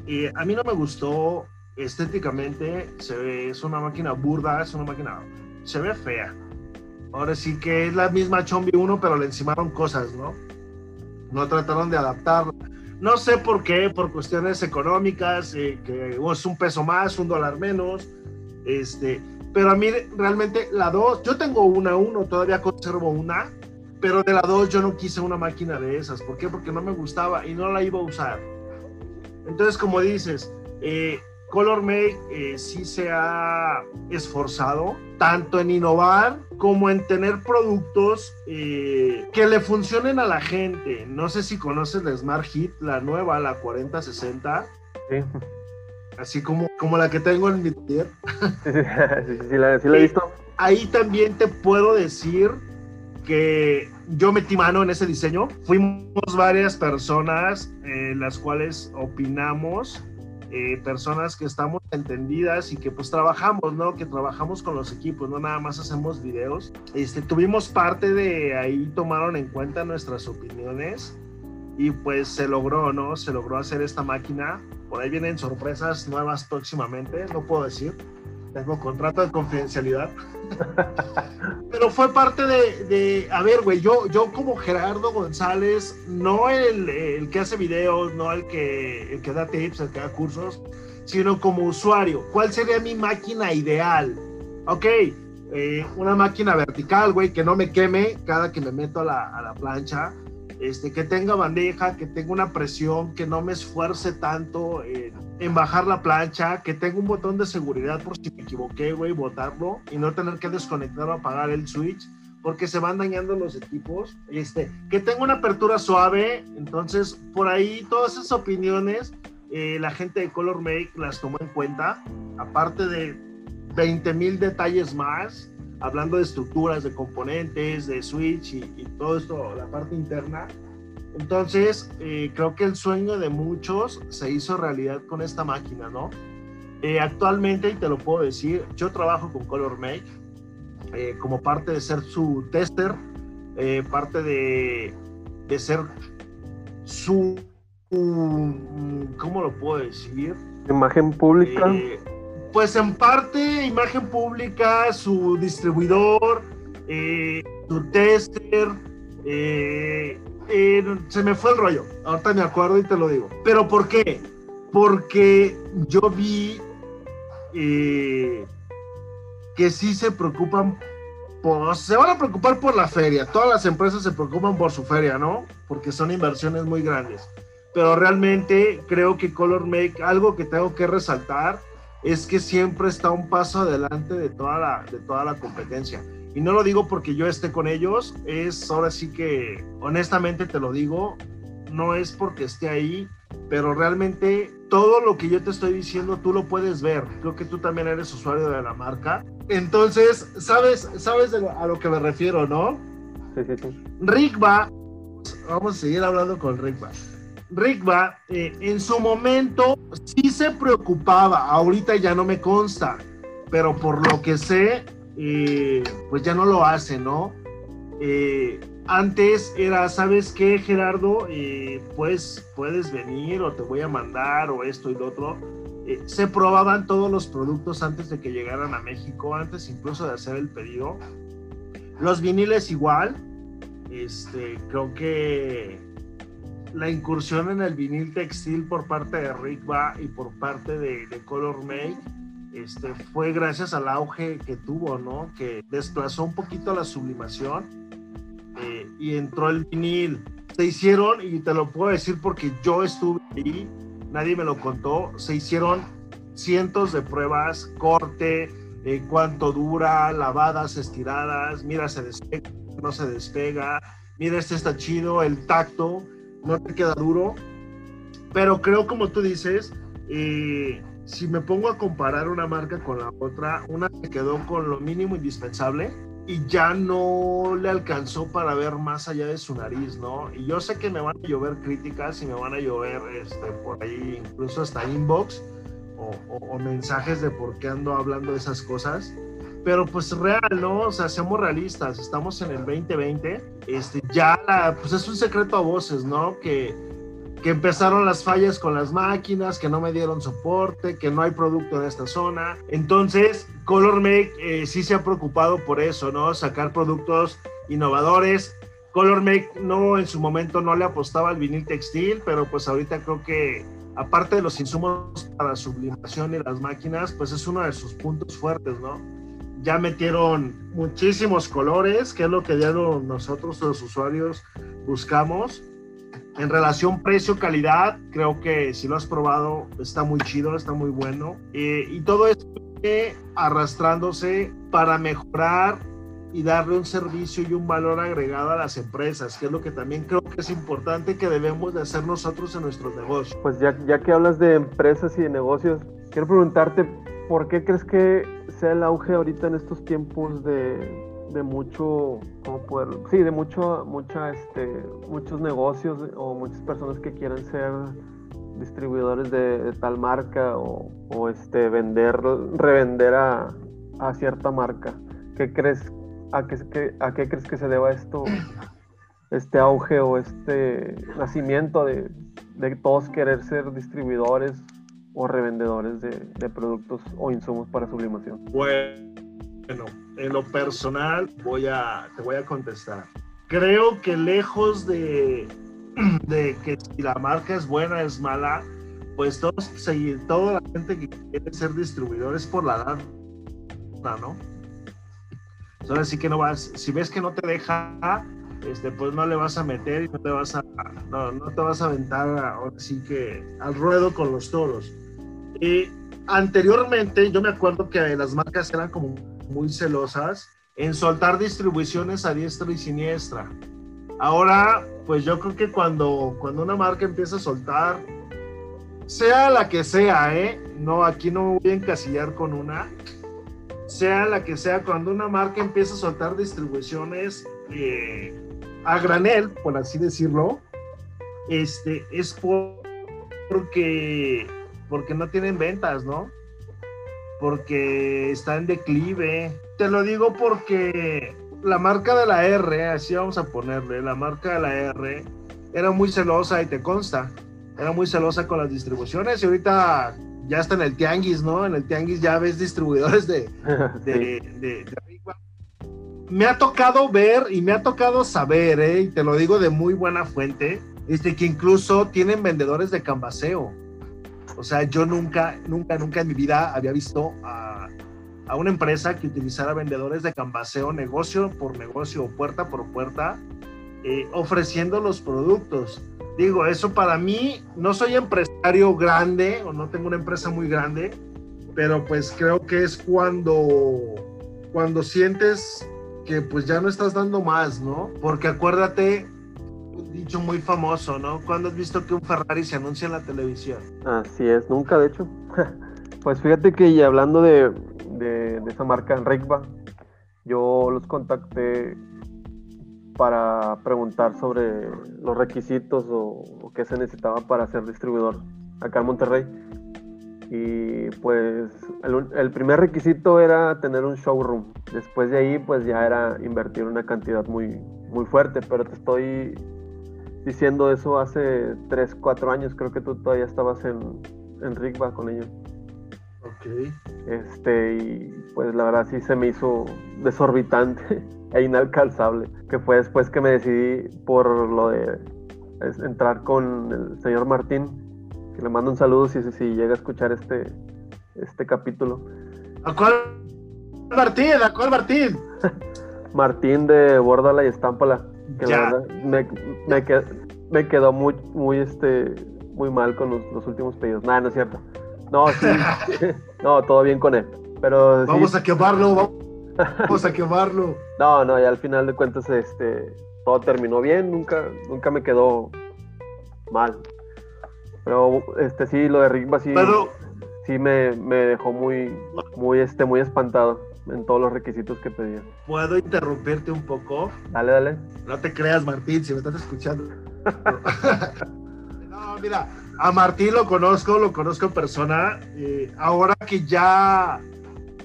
y a mí no me gustó estéticamente, se ve, es una máquina burda, es una máquina, se ve fea. Ahora sí que es la misma Chombi 1, pero le encimaron cosas, ¿no? No trataron de adaptarla. No sé por qué, por cuestiones económicas, eh, que es un peso más, un dólar menos. Este, pero a mí realmente la 2, yo tengo una 1, todavía conservo una, pero de la 2 yo no quise una máquina de esas. ¿Por qué? Porque no me gustaba y no la iba a usar. Entonces, como dices, eh, Color Make eh, sí se ha esforzado tanto en innovar como en tener productos eh, que le funcionen a la gente. No sé si conoces la Smart Hit, la nueva, la 4060. Sí así como, como la que tengo en mi Sí, sí, sí, la, he visto. Ahí también te puedo decir que yo metí mano en ese diseño. Fuimos varias personas en eh, las cuales opinamos, eh, personas que estamos entendidas y que pues trabajamos, ¿no? Que trabajamos con los equipos, no nada más hacemos videos. Este, tuvimos parte de ahí, tomaron en cuenta nuestras opiniones y pues se logró, ¿no? Se logró hacer esta máquina. Por ahí vienen sorpresas nuevas próximamente, no puedo decir tengo contrato de confidencialidad. Pero fue parte de, a ver, güey, yo, yo como Gerardo González, no el, el, que hace videos, no el que, el que da tips, el que da cursos, sino como usuario. ¿Cuál sería mi máquina ideal? Ok, eh, una máquina vertical, güey, que no me queme cada que me meto a la, a la plancha. Este, que tenga bandeja, que tenga una presión, que no me esfuerce tanto en, bajar la plancha, que tenga un botón de seguridad por si me equivoqué, güey, botarlo y no tener que desconectar o apagar el switch porque se van dañando los equipos. Este, que tenga una apertura suave, entonces por ahí todas esas opiniones eh, la gente de Color Make las tomó en cuenta, aparte de 20 mil detalles más hablando de estructuras, de componentes, de switch y, todo esto, la parte interna. Entonces, eh, creo que el sueño de muchos se hizo realidad con esta máquina, ¿no? Eh, actualmente, y te lo puedo decir, yo trabajo con Color Make eh, como parte de ser su tester, parte de, de ser su, ¿cómo lo puedo decir? Imagen pública pues en parte imagen pública, su distribuidor, eh, su tester, eh, eh, se me fue el rollo. Ahorita me acuerdo y te lo digo. ¿Pero por qué? Porque yo vi que sí se preocupan, por, se van a preocupar por la feria. Todas las empresas se preocupan por su feria, ¿no? Porque son inversiones muy grandes. Pero realmente creo que Color Make, algo que tengo que resaltar, es que siempre está un paso adelante de toda la, de toda la competencia. Y no lo digo porque yo esté con ellos, es ahora sí que, honestamente te lo digo, no es porque esté ahí, pero realmente todo lo que yo te estoy diciendo tú lo puedes ver. Creo que tú también eres usuario de la marca. Entonces, sabes, sabes a lo que me refiero, ¿no? Sí, sí, sí. Rickba, vamos a seguir hablando con Rickba. Rickba eh, en su momento sí se preocupaba, ahorita ya no me consta, pero por lo que sé, eh, pues ya no lo hace, ¿no? Eh, antes era, ¿sabes qué, Gerardo? pues puedes venir o te voy a mandar o esto y lo otro. se probaban todos los productos antes de que llegaran a México, antes incluso de hacer el pedido. Los viniles igual. Este, creo que la incursión en el vinil textil por parte de Rick y por parte de, Color Make este, fue gracias al auge que tuvo, ¿no? Que desplazó un poquito la sublimación eh, y entró el vinil. Se hicieron, y te lo puedo decir porque yo estuve ahí, nadie me lo contó, se hicieron cientos de pruebas, corte, eh, cuánto dura, lavadas, estiradas, mira, se despega, no se despega, mira, este está chido, el tacto, no te queda duro. Pero creo, como tú dices, eh, si me pongo a comparar una marca con la otra, una se quedó con lo mínimo indispensable y ya no le alcanzó para ver más allá de su nariz, ¿no? Y yo sé que me van a llover críticas y me van a llover este, por ahí, incluso hasta inbox o, o mensajes de por qué ando hablando de esas cosas pero pues real, ¿no? O sea, seamos realistas, estamos en el 2020, este, ya la, pues es un secreto a voces, ¿no? Que, que empezaron las fallas con las máquinas, que no me dieron soporte, que no hay producto en esta zona. Entonces, Color Make eh, sí se ha preocupado por eso, ¿no? Sacar productos innovadores. Color Make no en su momento no le apostaba al vinil textil, pero pues ahorita creo que aparte de los insumos para sublimación y las máquinas, pues es uno de sus puntos fuertes, ¿no? Ya metieron muchísimos colores, que es lo que ya nosotros los usuarios buscamos. En relación precio-calidad, creo que si lo has probado está muy chido, está muy bueno. Eh, y todo esto arrastrándose para mejorar y darle un servicio y un valor agregado a las empresas, que es lo que también creo que es importante que debemos de hacer nosotros en nuestros negocios. Pues ya, ya que hablas de empresas y de negocios, quiero preguntarte, ¿por qué crees que sea el auge ahorita en estos tiempos de, de mucho, ¿cómo poder? Sí, de mucho, mucha, este, muchos negocios o muchas personas que quieren ser distribuidores de, tal marca o, o, este, vender, revender a, a, cierta marca. ¿Qué crees, a qué, a qué crees que se deba esto, este auge o este nacimiento de, de todos querer ser distribuidores o revendedores de, de productos o insumos para sublimación? Bueno, en lo personal voy a, te voy a contestar. Creo que lejos de, de que si la marca es buena, es mala, pues todos, toda la gente que quiere ser distribuidores por la edad, ¿no? Entonces sí que no vas, si ves que no te deja, este, pues no le vas a meter y no te vas a, no, no te vas a aventar ahora sí que al ruedo con los toros. Y anteriormente yo me acuerdo que las marcas eran como muy celosas en soltar distribuciones a diestra y siniestra. Ahora, pues yo creo que cuando, cuando una marca empieza a soltar, sea la que sea, ¿eh? No, aquí no voy a encasillar con una, sea la que sea, cuando una marca empieza a soltar distribuciones eh, a granel, por así decirlo, este, es porque, porque no tienen ventas, ¿no? porque está en declive. Te lo digo porque la marca de la R, así vamos a ponerle, la marca de la R era muy celosa y te consta, era muy celosa con las distribuciones y ahorita ya está en el tianguis, ¿no? En el tianguis ya ves distribuidores de, de, Me ha tocado ver y me ha tocado saber, ¿eh? y te lo digo de muy buena fuente, este, que incluso tienen vendedores de cambaseo o sea, yo nunca, nunca, nunca en mi vida había visto a, a una empresa que utilizara vendedores de cambaseo negocio por negocio o puerta por puerta eh, ofreciendo los productos. Digo, eso para mí, no soy empresario grande o no tengo una empresa muy grande, pero pues creo que es cuando, cuando sientes que pues ya no estás dando más, ¿no? Porque acuérdate dicho muy famoso, ¿no? ¿Cuándo has visto que un Ferrari se anuncia en la televisión? Así es, nunca de hecho. pues fíjate que y hablando de, de, esa marca Rigba, yo los contacté para preguntar sobre los requisitos o, qué se necesitaba para ser distribuidor acá en Monterrey. Y pues el, el, primer requisito era tener un showroom. Después de ahí pues ya era invertir una cantidad muy, muy fuerte, pero te estoy diciendo eso hace 3, 4 años. Creo que tú todavía estabas en, en Rigba con ellos. Ok. Este, y pues la verdad sí se me hizo desorbitante e inalcanzable. Que fue después que me decidí por lo de entrar con el señor Martín. Que le mando un saludo si, si llega a escuchar este, este capítulo. ¿A cuál Martín? ¿A cuál Martín? Martín de Bórdala y Estámpala que me, me, quedó, muy, muy, este, muy mal con los, últimos pedidos. Nada, no es cierto. No, sí, no, todo bien con él. Pero vamos a quemarlo, vamos a quemarlo. no, no, y al final de cuentas, este, todo terminó bien, nunca, nunca me quedó mal. Pero este sí, lo de Rick sí, sí me, me, dejó muy, muy, este, muy espantado en todos los requisitos que pedía. ¿Puedo interrumpirte un poco? Dale, dale. No te creas, Martín, si me estás escuchando. no, mira, a Martín lo conozco, lo conozco en persona. ahora que ya,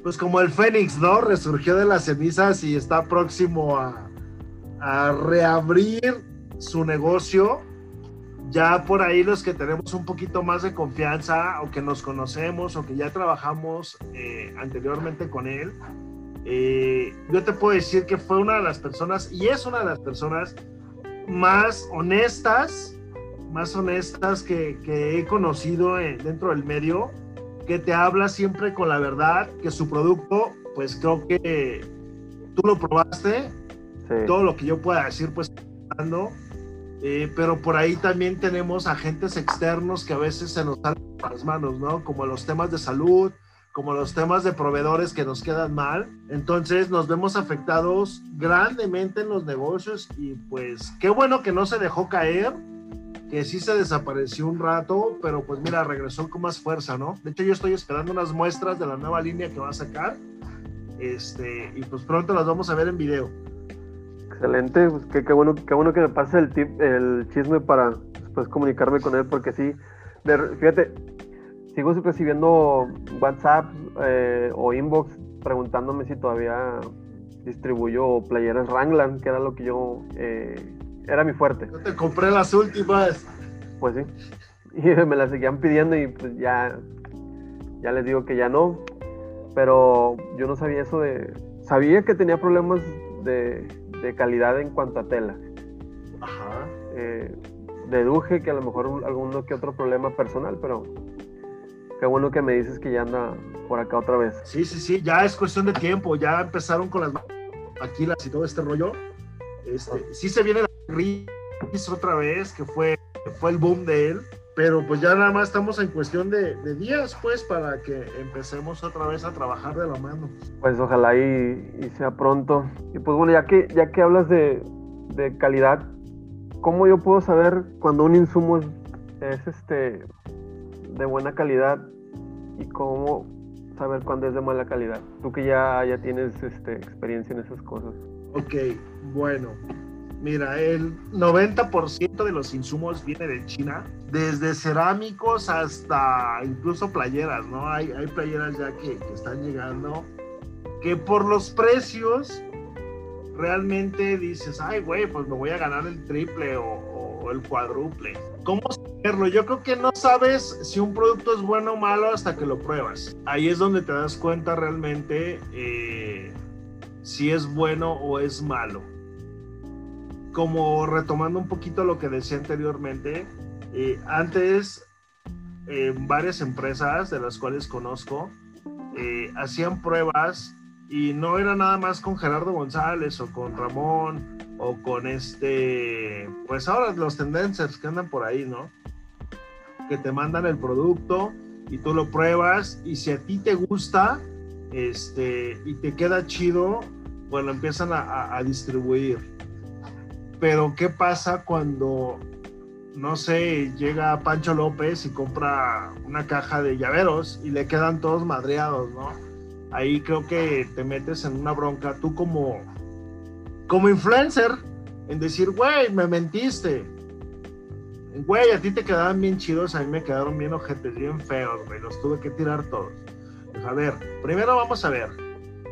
pues como el Fénix, ¿no? Resurgió de las cenizas y está próximo a, a reabrir su negocio ya por ahí los que tenemos un poquito más de confianza o que nos conocemos o que ya trabajamos eh, anteriormente con él, eh, yo te puedo decir que fue una de las personas y es una de las personas más honestas, más honestas que, que he conocido dentro del medio, que te habla siempre con la verdad, que su producto, pues creo que tú lo probaste, todo lo que yo pueda decir, pues, eh, pero por ahí también tenemos agentes externos que a veces se nos salen las manos, ¿no? Como los temas de salud, como los temas de proveedores que nos quedan mal. Entonces nos vemos afectados grandemente en los negocios y pues qué bueno que no se dejó caer, que sí se desapareció un rato, pero pues mira, regresó con más fuerza, ¿no? De hecho yo estoy esperando unas muestras de la nueva línea que va a sacar Este, y pues pronto las vamos a ver en video. Excelente, pues qué, qué bueno, qué bueno que me pase el tip, el chisme para después comunicarme con él, porque sí, fíjate, sigo recibiendo WhatsApp eh, o inbox preguntándome si todavía distribuyo playeras Ranglan, que era lo que yo eh, era mi fuerte. Yo te compré las últimas. Pues sí. Y me las seguían pidiendo y pues ya, ya les digo que ya no. Pero yo no sabía eso de. Sabía que tenía problemas de, calidad en cuanto a tela. Ajá. Eh, deduje que a lo mejor alguno que otro problema personal, pero qué bueno que me dices que ya anda por acá otra vez. Sí, sí, sí, ya es cuestión de tiempo, ya empezaron con las maquilas y todo este rollo. Este, sí se viene la Riz otra vez, que fue, fue el boom de él, pero pues ya nada más estamos en cuestión de, días, pues, para que empecemos otra vez a trabajar de la mano. Pues ojalá y, sea pronto. Y pues bueno, ya que, ya que hablas de, de calidad, ¿cómo yo puedo saber cuando un insumo es, es, este de buena calidad y cómo saber cuándo es de mala calidad? Tú que ya, ya tienes este, experiencia en esas cosas. Ok, bueno, Mira, el 90% de los insumos viene de China, desde cerámicos hasta incluso playeras, ¿no? Hay, hay playeras ya que, están llegando, que por los precios realmente dices, ay, güey, pues me voy a ganar el triple o, el cuádruple. ¿Cómo saberlo? Yo creo que no sabes si un producto es bueno o malo hasta que lo pruebas. Ahí es donde te das cuenta realmente eh, si es bueno o es malo como retomando un poquito lo que decía anteriormente, eh, antes eh, varias empresas de las cuales conozco eh, hacían pruebas y no era nada más con Gerardo González o con Ramón o con este, pues ahora los tendencers que andan por ahí, ¿no? Que te mandan el producto y tú lo pruebas y si a ti te gusta este, y te queda chido, bueno, empiezan a distribuir pero ¿qué pasa cuando, no sé, llega Pancho López y compra una caja de llaveros y le quedan todos madreados, ¿no? Ahí creo que te metes en una bronca tú como, como influencer en decir, güey, me mentiste. Güey, a ti te quedaban bien chidos, a mí me quedaron bien ojetes, bien feos, güey, los tuve que tirar todos. Pues a ver, primero vamos a ver,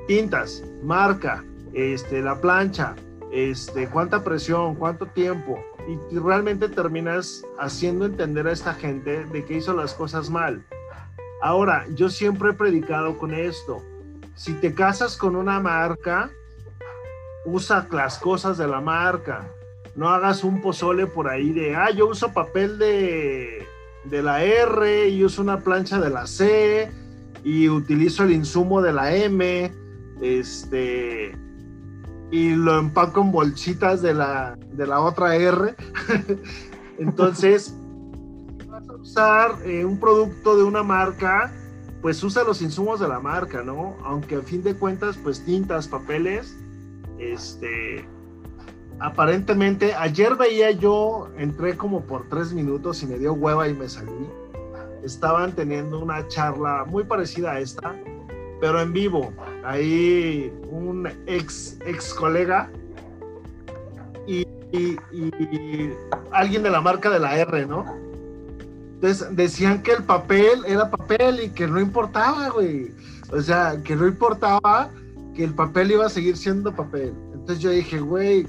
tintas, marca, este, la plancha, este, cuánta presión, cuánto tiempo, y, realmente terminas haciendo entender a esta gente de que hizo las cosas mal. Ahora, yo siempre he predicado con esto, si te casas con una marca, usa las cosas de la marca, no hagas un pozole por ahí de, ah, yo uso papel de, de la R y uso una plancha de la C y utilizo el insumo de la M, este, y lo empaco en bolsitas de la, de la otra R. Entonces, si vas a usar eh, un producto de una marca, pues usa los insumos de la marca, ¿no? Aunque a fin de cuentas, pues tintas, papeles, este, aparentemente, ayer veía yo, entré como por tres minutos y me dio hueva y me salí. Estaban teniendo una charla muy parecida a esta, pero en vivo. Ahí un ex, ex colega y, alguien de la marca de la R, ¿no? Entonces decían que el papel era papel y que no importaba, güey. O sea, que no importaba que el papel iba a seguir siendo papel. Entonces yo dije, güey,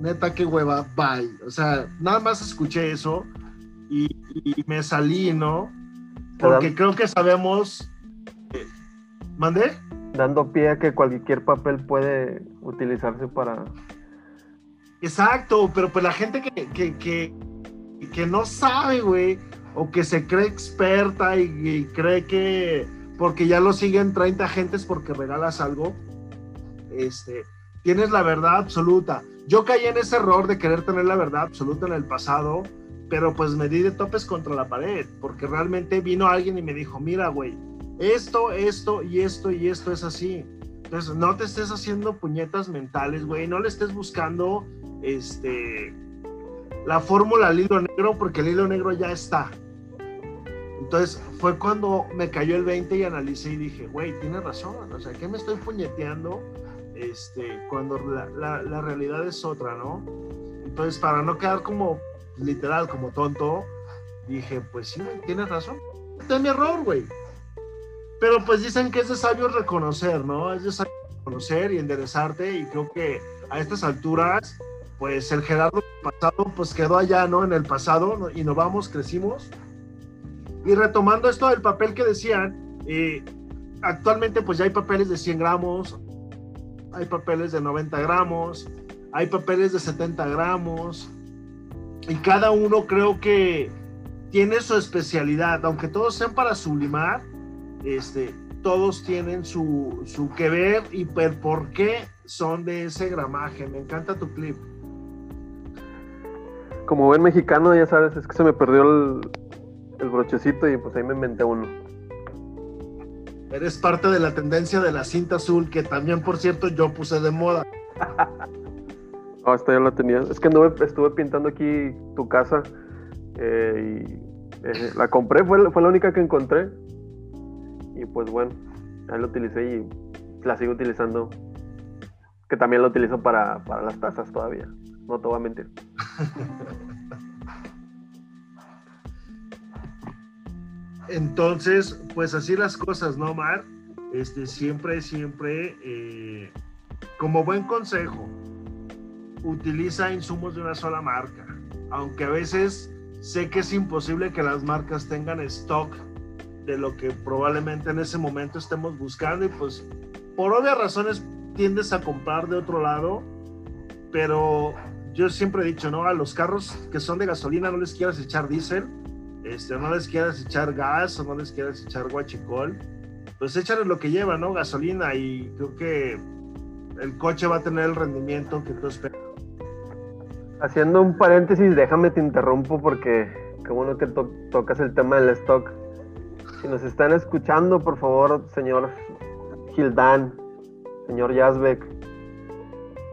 neta, qué hueva, bye. O sea, nada más escuché eso y, y me salí, ¿no? Porque creo que sabemos ¿Mandé? Dando pie a que cualquier papel puede utilizarse para. Exacto, pero pues la gente que, que, que, no sabe, güey, o que se cree experta y, cree que porque ya lo siguen 30 gentes porque regalas algo, este, tienes la verdad absoluta. Yo caí en ese error de querer tener la verdad absoluta en el pasado, pero pues me di de topes contra la pared, porque realmente vino alguien y me dijo, mira, güey, esto, esto y esto y esto es así. Entonces, no te estés haciendo puñetas mentales, güey, no le estés buscando este la fórmula al hilo negro porque el hilo negro ya está. Entonces fue cuando me cayó el 20 y analicé y dije, güey, tienes razón, o sea, ¿qué me estoy puñeteando este, cuando la, la, realidad es otra, ¿no? Entonces, para no quedar como literal, como tonto, dije, pues sí, tienes razón, este es mi error, güey. Pero pues dicen que es de sabio reconocer, ¿no? Es de sabio reconocer y enderezarte y creo que a estas alturas, pues el Gerardo pasado pues quedó allá, ¿no? En el pasado, y nos vamos, crecimos y retomando esto del papel que decían, eh, actualmente pues ya hay papeles de 100 gramos, hay papeles de 90 gramos, hay papeles de 70 gramos, y cada uno creo que tiene su especialidad, aunque todos sean para sublimar, este, todos tienen su, su que ver y por qué son de ese gramaje. Me encanta tu clip. Como buen mexicano, ya sabes, es que se me perdió el, el brochecito y pues ahí me inventé uno. Eres parte de la tendencia de la cinta azul, que también, por cierto, yo puse de moda. Ah, esta ya la tenía. Es que anduve, estuve pintando aquí tu casa eh, y eh, la compré, fue, fue la única que encontré. Y pues bueno, ahí la utilicé y la sigo utilizando. Que también la utilizo para, para las tazas todavía. No te voy a mentir. Entonces, pues así las cosas, ¿no, Mar? Este, siempre, siempre, eh, como buen consejo, utiliza insumos de una sola marca. Aunque a veces sé que es imposible que las marcas tengan stock de lo que probablemente en ese momento estemos buscando y pues por obvias razones tiendes a comprar de otro lado, pero yo siempre he dicho, ¿no? A los carros que son de gasolina no les quieras echar diésel este, no les quieras echar gas o no les quieras echar guachicol, pues échales lo que lleva, ¿no? Gasolina y creo que el coche va a tener el rendimiento que tú esperas. Haciendo un paréntesis, déjame te interrumpo porque qué bueno que tocas el tema del stock. Si nos están escuchando, por favor, señor Gildán, señor Yazbek,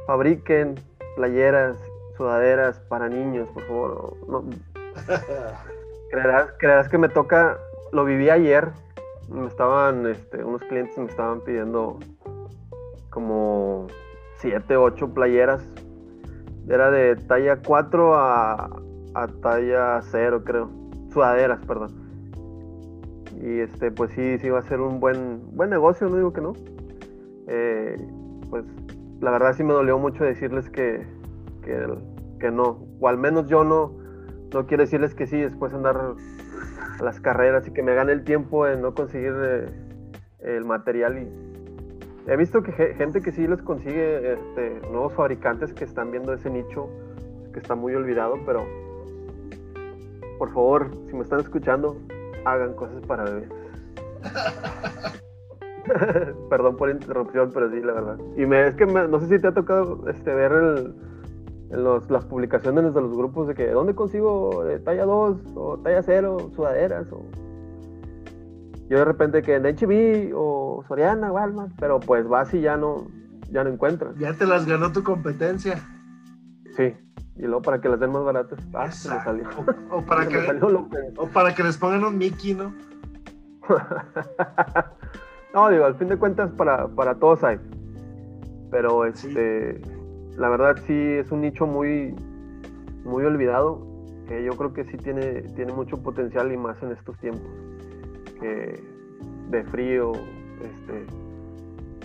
fabriquen playeras, sudaderas para niños, por favor. No, Creerás, que me toca, lo viví ayer, me estaban, este, unos clientes me estaban pidiendo como 7, 8 playeras. Era de talla 4 a, a talla 0, creo. Sudaderas, perdón. Y este, pues sí, sí va a ser un buen, buen negocio, no digo que no. Eh, pues la verdad sí me dolió mucho decirles que, que, que no, o al menos yo no, no quiero decirles que sí, después andar a las carreras y que me gane el tiempo en no conseguir eh, el material. Y he visto que gente que sí les consigue, este, nuevos fabricantes que están viendo ese nicho que está muy olvidado, pero por favor, si me están escuchando, hagan cosas para bebés. Perdón por la interrupción, pero sí, la verdad. Y me, es que no sé si te ha tocado este, ver en las publicaciones de los grupos de que ¿dónde consigo eh, talla 2 o talla 0 sudaderas? O... Yo de repente que en HB o Soriana, Walmart, pero pues vas y ya no, ya no encuentras. Ya te las ganó tu competencia. Sí, y luego para que las den más baratas. Ah, se me salió. O, para que, o para que les pongan un Mickey, ¿no? no, digo, al fin de cuentas para, para todos hay. Pero este la verdad sí es un nicho muy, muy olvidado, que yo creo que sí tiene, tiene mucho potencial y más en estos tiempos, que de frío, este,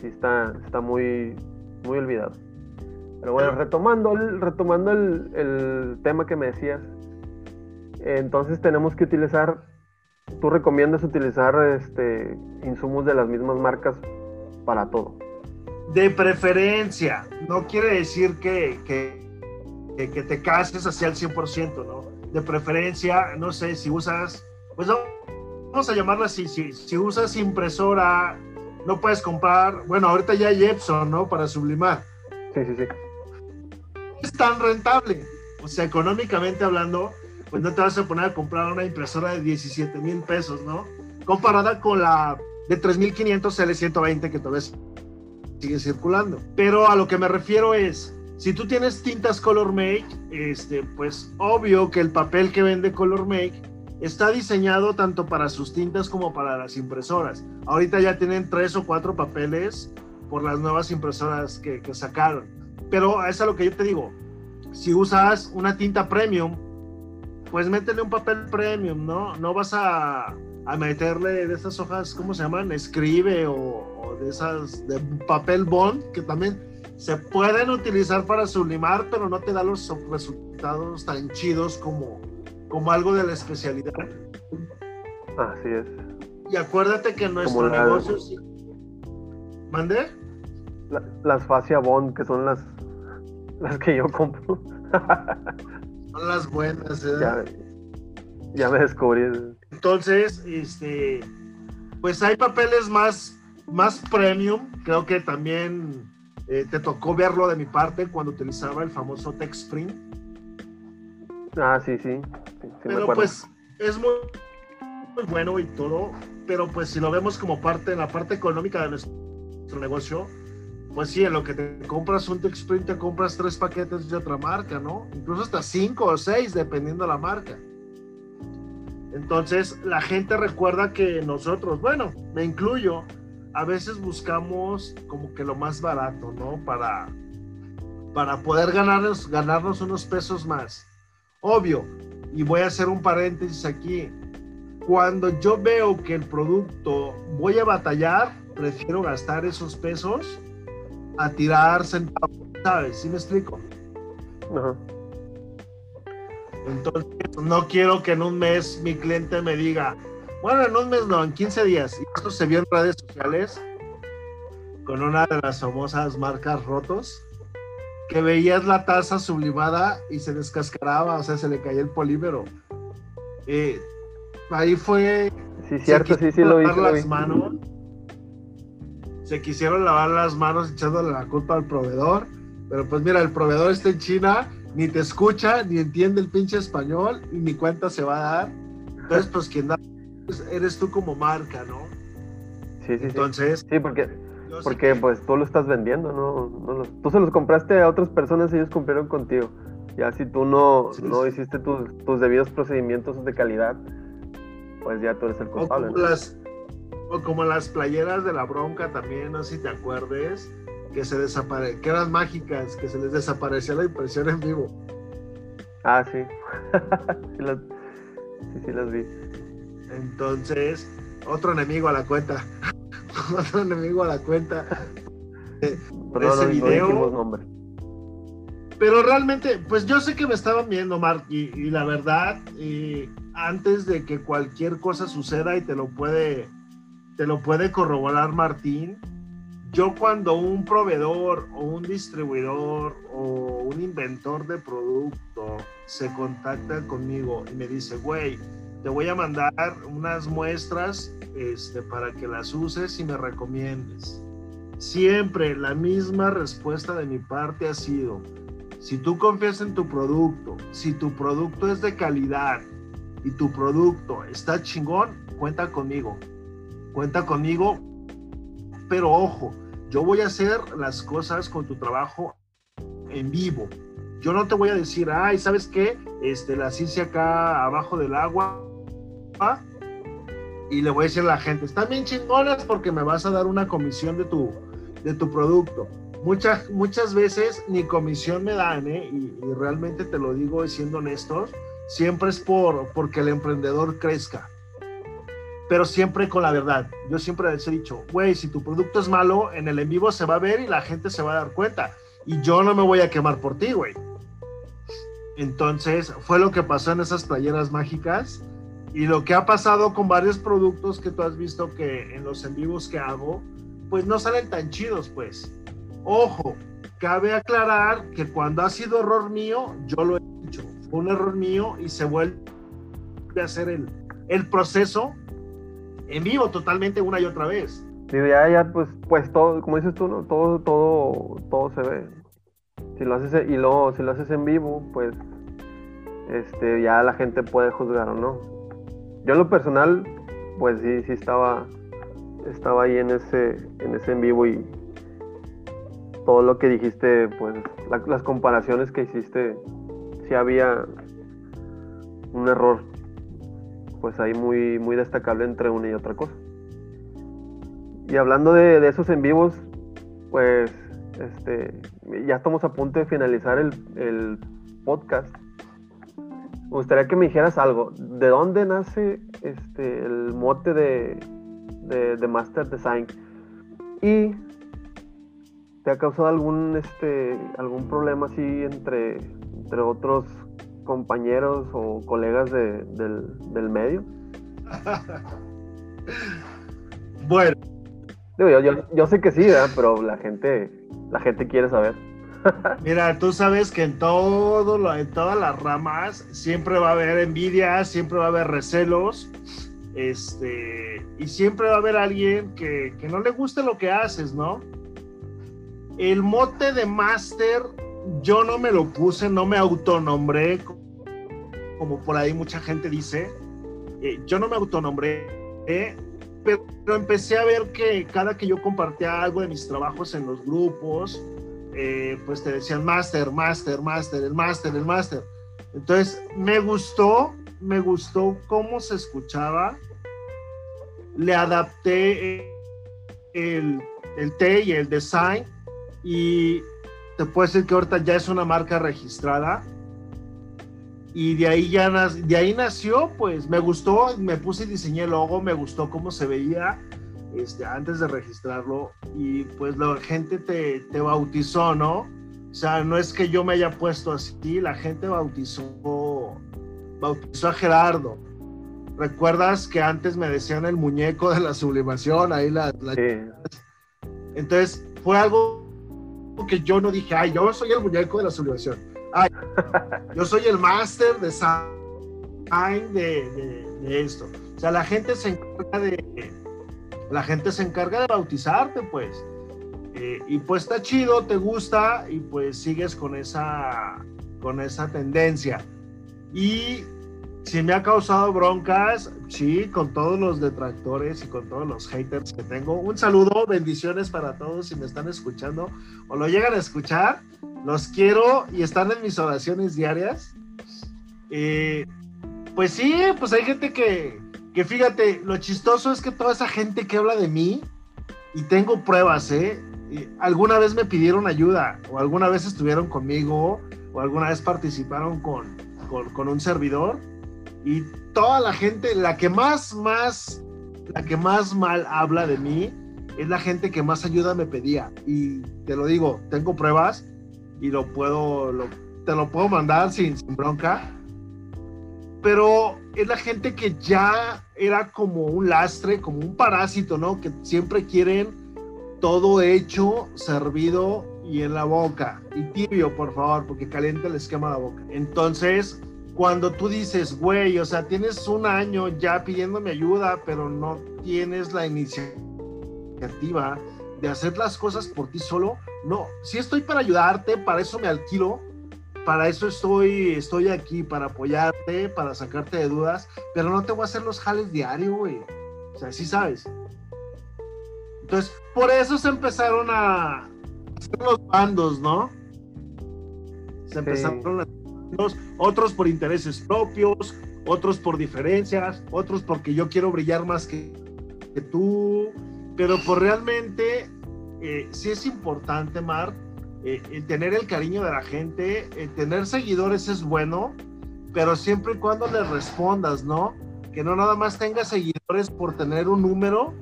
sí está, está muy, muy olvidado. Pero bueno, retomando, el, retomando el, el tema que me decías, entonces tenemos que utilizar, tú recomiendas utilizar este, insumos de las mismas marcas para todo. De preferencia, no quiere decir que, que, te cases hacia el 100%, ¿no? De preferencia, no sé, si usas, pues vamos a llamarlo así, si, si usas impresora, no puedes comprar, bueno, ahorita ya hay Epson, ¿no? Para sublimar. Sí, sí, sí. Es tan rentable, o sea, económicamente hablando, pues no te vas a poner a comprar una impresora de 17 mil pesos, ¿no? Comparada con la de 3500 L120 que todavía sigue circulando. Pero a lo que me refiero es, si tú tienes tintas Color Make, este, pues obvio que el papel que vende Color Make está diseñado tanto para sus tintas como para las impresoras. Ahorita ya tienen tres o cuatro papeles por las nuevas impresoras que, que sacaron. Pero eso es lo que yo te digo. Si usas una tinta premium, pues métele un papel premium, ¿no? No vas a, a meterle de esas hojas, ¿cómo se llaman? Escribe o, o de esas de papel bond, que también se pueden utilizar para sublimar, pero no te da los resultados tan chidos como, como algo de la especialidad. Así es. Y acuérdate que nuestro negocio. La- las fascia bond, que son las, las que yo compro. Son las buenas, ¿eh? ya, ya me descubrí. Entonces, este, pues hay papeles más, más premium. Creo que también eh, te tocó verlo de mi parte cuando utilizaba el famoso Texprint. Ah, sí, sí. sí, me pero pues es muy, muy bueno y todo. Pero pues si lo vemos como parte, en la parte económica de nuestro negocio, pues sí, en lo que te compras un Texprint te compras tres paquetes de otra marca, ¿no? Incluso hasta cinco o seis, dependiendo la marca. Entonces, la gente recuerda que nosotros, bueno, me incluyo, a veces buscamos como que lo más barato, ¿no? Para, para poder ganarnos, ganarnos unos pesos más. Obvio, y voy a hacer un paréntesis aquí. Cuando yo veo que el producto voy a batallar, prefiero gastar esos pesos a tirar centavos, ¿sabes? ¿Sí me explico? Ajá. Entonces, no quiero que en un mes mi cliente me diga, bueno, en un mes no, en 15 días. Y esto se vio en redes sociales con una de las famosas marcas rotos, que veías la taza sublimada y se descascaraba, o sea, se le caía el polímero. Eh, ahí fue Sí, cierto, sí, sí, lo vi. sí lo vi. las manos. Se quisieron lavar las manos echándole la culpa al proveedor. Pero pues mira, el proveedor está en China, ni te escucha, ni entiende el pinche español, y ni cuenta se va a dar. Entonces, pues quien da pues, eres tú como marca, ¿no? Sí, sí. Entonces, Sí, porque, porque que- pues tú lo estás vendiendo, ¿no? tú se los compraste a otras personas y ellos cumplieron contigo. Ya si tú no, Sí, no sí. hiciste tus, tus debidos procedimientos de calidad, pues ya tú eres el o culpable. como, ¿no? las, o como las playeras de la bronca también, no sé si te acuerdes, que se desapare que eran mágicas, que se les desaparecía la impresión en vivo. Ah, sí. sí, las, sí, sí las vi. Entonces, otro enemigo a la cuenta. otro enemigo a la cuenta. Pero no, ese no, video- nombre. Pero realmente, pues yo sé que me estaban viendo, Mark, y, y la verdad, eh, antes de que cualquier cosa suceda y te lo puede, te lo puede corroborar Martín, yo cuando un proveedor o un distribuidor o un inventor de producto se contacta conmigo y me dice, güey, te voy a mandar unas muestras este, para que las uses y me recomiendes. Siempre la misma respuesta de mi parte ha sido, si tú confías en tu producto, si tu producto es de calidad y tu producto está chingón, cuenta conmigo. Cuenta conmigo, pero ojo, yo voy a hacer las cosas con tu trabajo en vivo. Yo no te voy a decir, ay, ¿sabes qué? Este, las hice acá abajo del agua. Y le voy a decir a la gente, están bien chingonas porque me vas a dar una comisión de tu, de tu producto. Muchas, muchas veces ni comisión me dan, ¿eh? y, y realmente te lo digo siendo honestos, siempre es por porque el emprendedor crezca. Pero siempre con la verdad. Yo siempre les he dicho, güey, si tu producto es malo, en el en vivo se va a ver y la gente se va a dar cuenta. Y yo no me voy a quemar por ti, güey. Entonces, fue lo que pasó en esas playeras mágicas. Y lo que ha pasado con varios productos que tú has visto que en los en vivos que hago, pues no salen tan chidos, pues. Ojo, cabe aclarar que cuando ha sido error mío, yo lo he dicho, fue un error mío y se vuelve a hacer el, el proceso en vivo totalmente una y otra vez. Digo, ya, ya, pues, pues todo, como dices tú, ¿no? Todo, todo, todo se ve. Si lo haces, y luego, si lo haces en vivo, pues, este, ya la gente puede juzgar o no. Yo en lo personal, pues sí, sí estaba, estaba ahí en ese, en ese en vivo y todo lo que dijiste, pues, la- las comparaciones que hiciste, sí había un error pues ahí muy, muy destacable entre una y otra cosa. Y hablando de, esos en vivos, pues este, ya estamos a punto de finalizar el, podcast. Me gustaría que me dijeras algo. ¿De dónde nace este, el mote de, de, Master Design? Y ¿te ha causado algún, este, algún problema así entre, entre otros compañeros o colegas del, medio? bueno. yo, sé que sí, pero la gente, la gente quiere saber. Mira, tú sabes que en todo en todas las ramas siempre va a haber envidia, siempre va a haber recelos, este, y siempre va a haber alguien que, que no le guste lo que haces, ¿no? El mote de máster yo no me lo puse, no me autonombré, como por ahí mucha gente dice. Eh, yo no me autonombré, pero, empecé a ver que cada que yo compartía algo de mis trabajos en los grupos, eh, pues te decían máster, máster, máster, el máster, el máster. Entonces me gustó, me gustó cómo se escuchaba. Le adapté el, el T y el design y te puedo decir que ahorita ya es una marca registrada. Y de ahí ya de ahí nació, pues me gustó, me puse y diseñé el logo, me gustó cómo se veía este, antes de registrarlo. Y pues la gente te, te bautizó, ¿no? O sea, no es que yo me haya puesto así, la gente bautizó, bautizó a Gerardo. ¿Recuerdas que antes me decían el muñeco de la sublimación? Ahí la... Entonces, fue algo que yo no dije, ay, yo soy el muñeco de la sublimación. Ay, yo soy el máster de de, de, esto. O sea, la gente se encarga de, la gente se encarga de bautizarte, pues. Eh, y pues está chido, te gusta y pues sigues con esa, con esa tendencia. Y si me ha causado broncas, sí, con todos los detractores y con todos los haters que tengo. Un saludo, bendiciones para todos si me están escuchando o lo llegan a escuchar. Los quiero y están en mis oraciones diarias. Eh, pues sí, pues hay gente que, que fíjate, lo chistoso es que toda esa gente que habla de mí, y tengo pruebas, ¿eh? alguna vez me pidieron ayuda, o alguna vez estuvieron conmigo, o alguna vez participaron con, con, con un servidor y toda la gente, la que más, más, la que más mal habla de mí, es la gente que más ayuda me pedía. Y te lo digo, tengo pruebas y lo puedo, te lo puedo mandar sin, bronca. Pero es la gente que ya era como un lastre, como un parásito, ¿no? Que siempre quieren todo hecho, servido y en la boca. Y tibio, por favor, porque caliente les quema la boca. Entonces, cuando tú dices, güey, o sea, tienes un año ya pidiéndome ayuda, pero no tienes la iniciativa de hacer las cosas por ti solo, no, si estoy para ayudarte, para eso me alquilo, para eso estoy, estoy aquí, para apoyarte, para sacarte de dudas, pero no te voy a hacer los jales diario, güey. O sea, sí sabes. Entonces, por eso se empezaron a hacer los bandos, ¿no? Se empezaron a otros por intereses propios, otros por diferencias, otros porque yo quiero brillar más que, tú, pero por realmente eh, sí es importante, Mar, eh, el tener el cariño de la gente, el tener seguidores es bueno, pero siempre y cuando les respondas, ¿no? Que no nada más tengas seguidores por tener un número,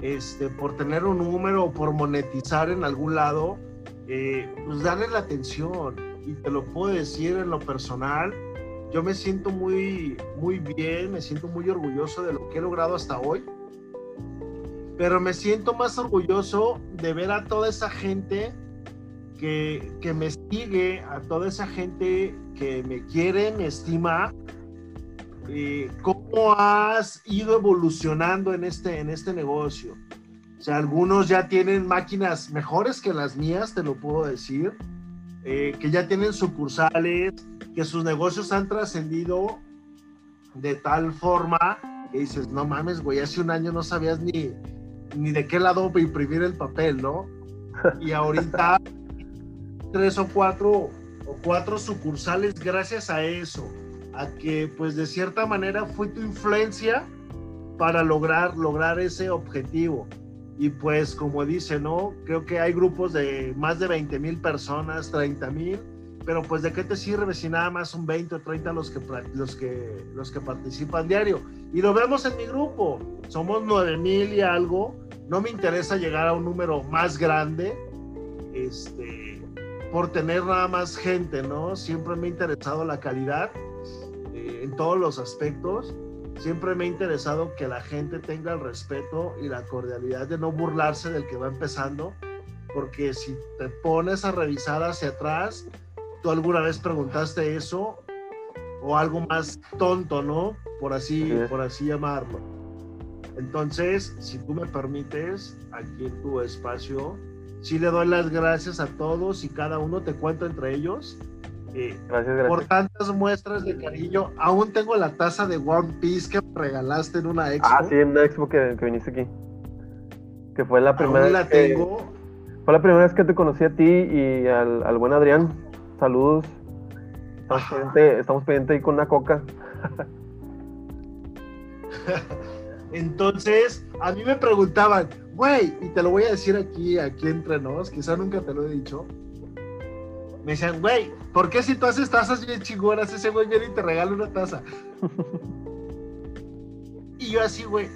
este, por tener un número o por monetizar en algún lado, eh, pues darle la atención y te lo puedo decir en lo personal, yo me siento muy, muy bien, me siento muy orgulloso de lo que he logrado hasta hoy, pero me siento más orgulloso de ver a toda esa gente que, que me sigue, a toda esa gente que me quiere, me estima, eh, cómo has ido evolucionando en este, en este negocio. O sea, algunos ya tienen máquinas mejores que las mías, te lo puedo decir. Eh, que ya tienen sucursales, que sus negocios han trascendido de tal forma que dices, no mames, güey, hace un año no sabías ni, ni de qué lado imprimir el papel, ¿no? Y ahorita tres o cuatro o cuatro sucursales gracias a eso, a que pues de cierta manera fue tu influencia para lograr, lograr ese objetivo. Y pues como dice, ¿no? Creo que hay grupos de más de 20 mil personas, 30 mil, pero pues de qué te sirve si nada más son 20 o 30 los que, los que, los que participan diario. Y lo vemos en mi grupo, somos 9 mil y algo, no me interesa llegar a un número más grande, este, por tener nada más gente, ¿no? Siempre me ha interesado la calidad eh, en todos los aspectos siempre me ha interesado que la gente tenga el respeto y la cordialidad de no burlarse del que va empezando, porque si te pones a revisar hacia atrás, tú alguna vez preguntaste eso o algo más tonto, ¿no? Por así, por así llamarlo. Entonces, si tú me permites, aquí en tu espacio, sí le doy las gracias a todos y cada uno te cuento entre ellos gracias, Por tantas muestras de cariño, aún tengo la taza de One Piece que me regalaste en una expo. Ah, sí, en una expo que, viniste aquí. Que fue la primera la tengo. Fue la primera vez que te conocí a ti y al, buen Adrián. Saludos. Estamos pendientes ahí con una coca. Entonces, a mí me preguntaban, güey, y te lo voy a decir aquí, aquí entre nos, quizá nunca te lo he dicho me decían, güey, ¿por qué si tú haces tazas bien chingonas, ese güey viene y te regala una taza? y yo así, güey,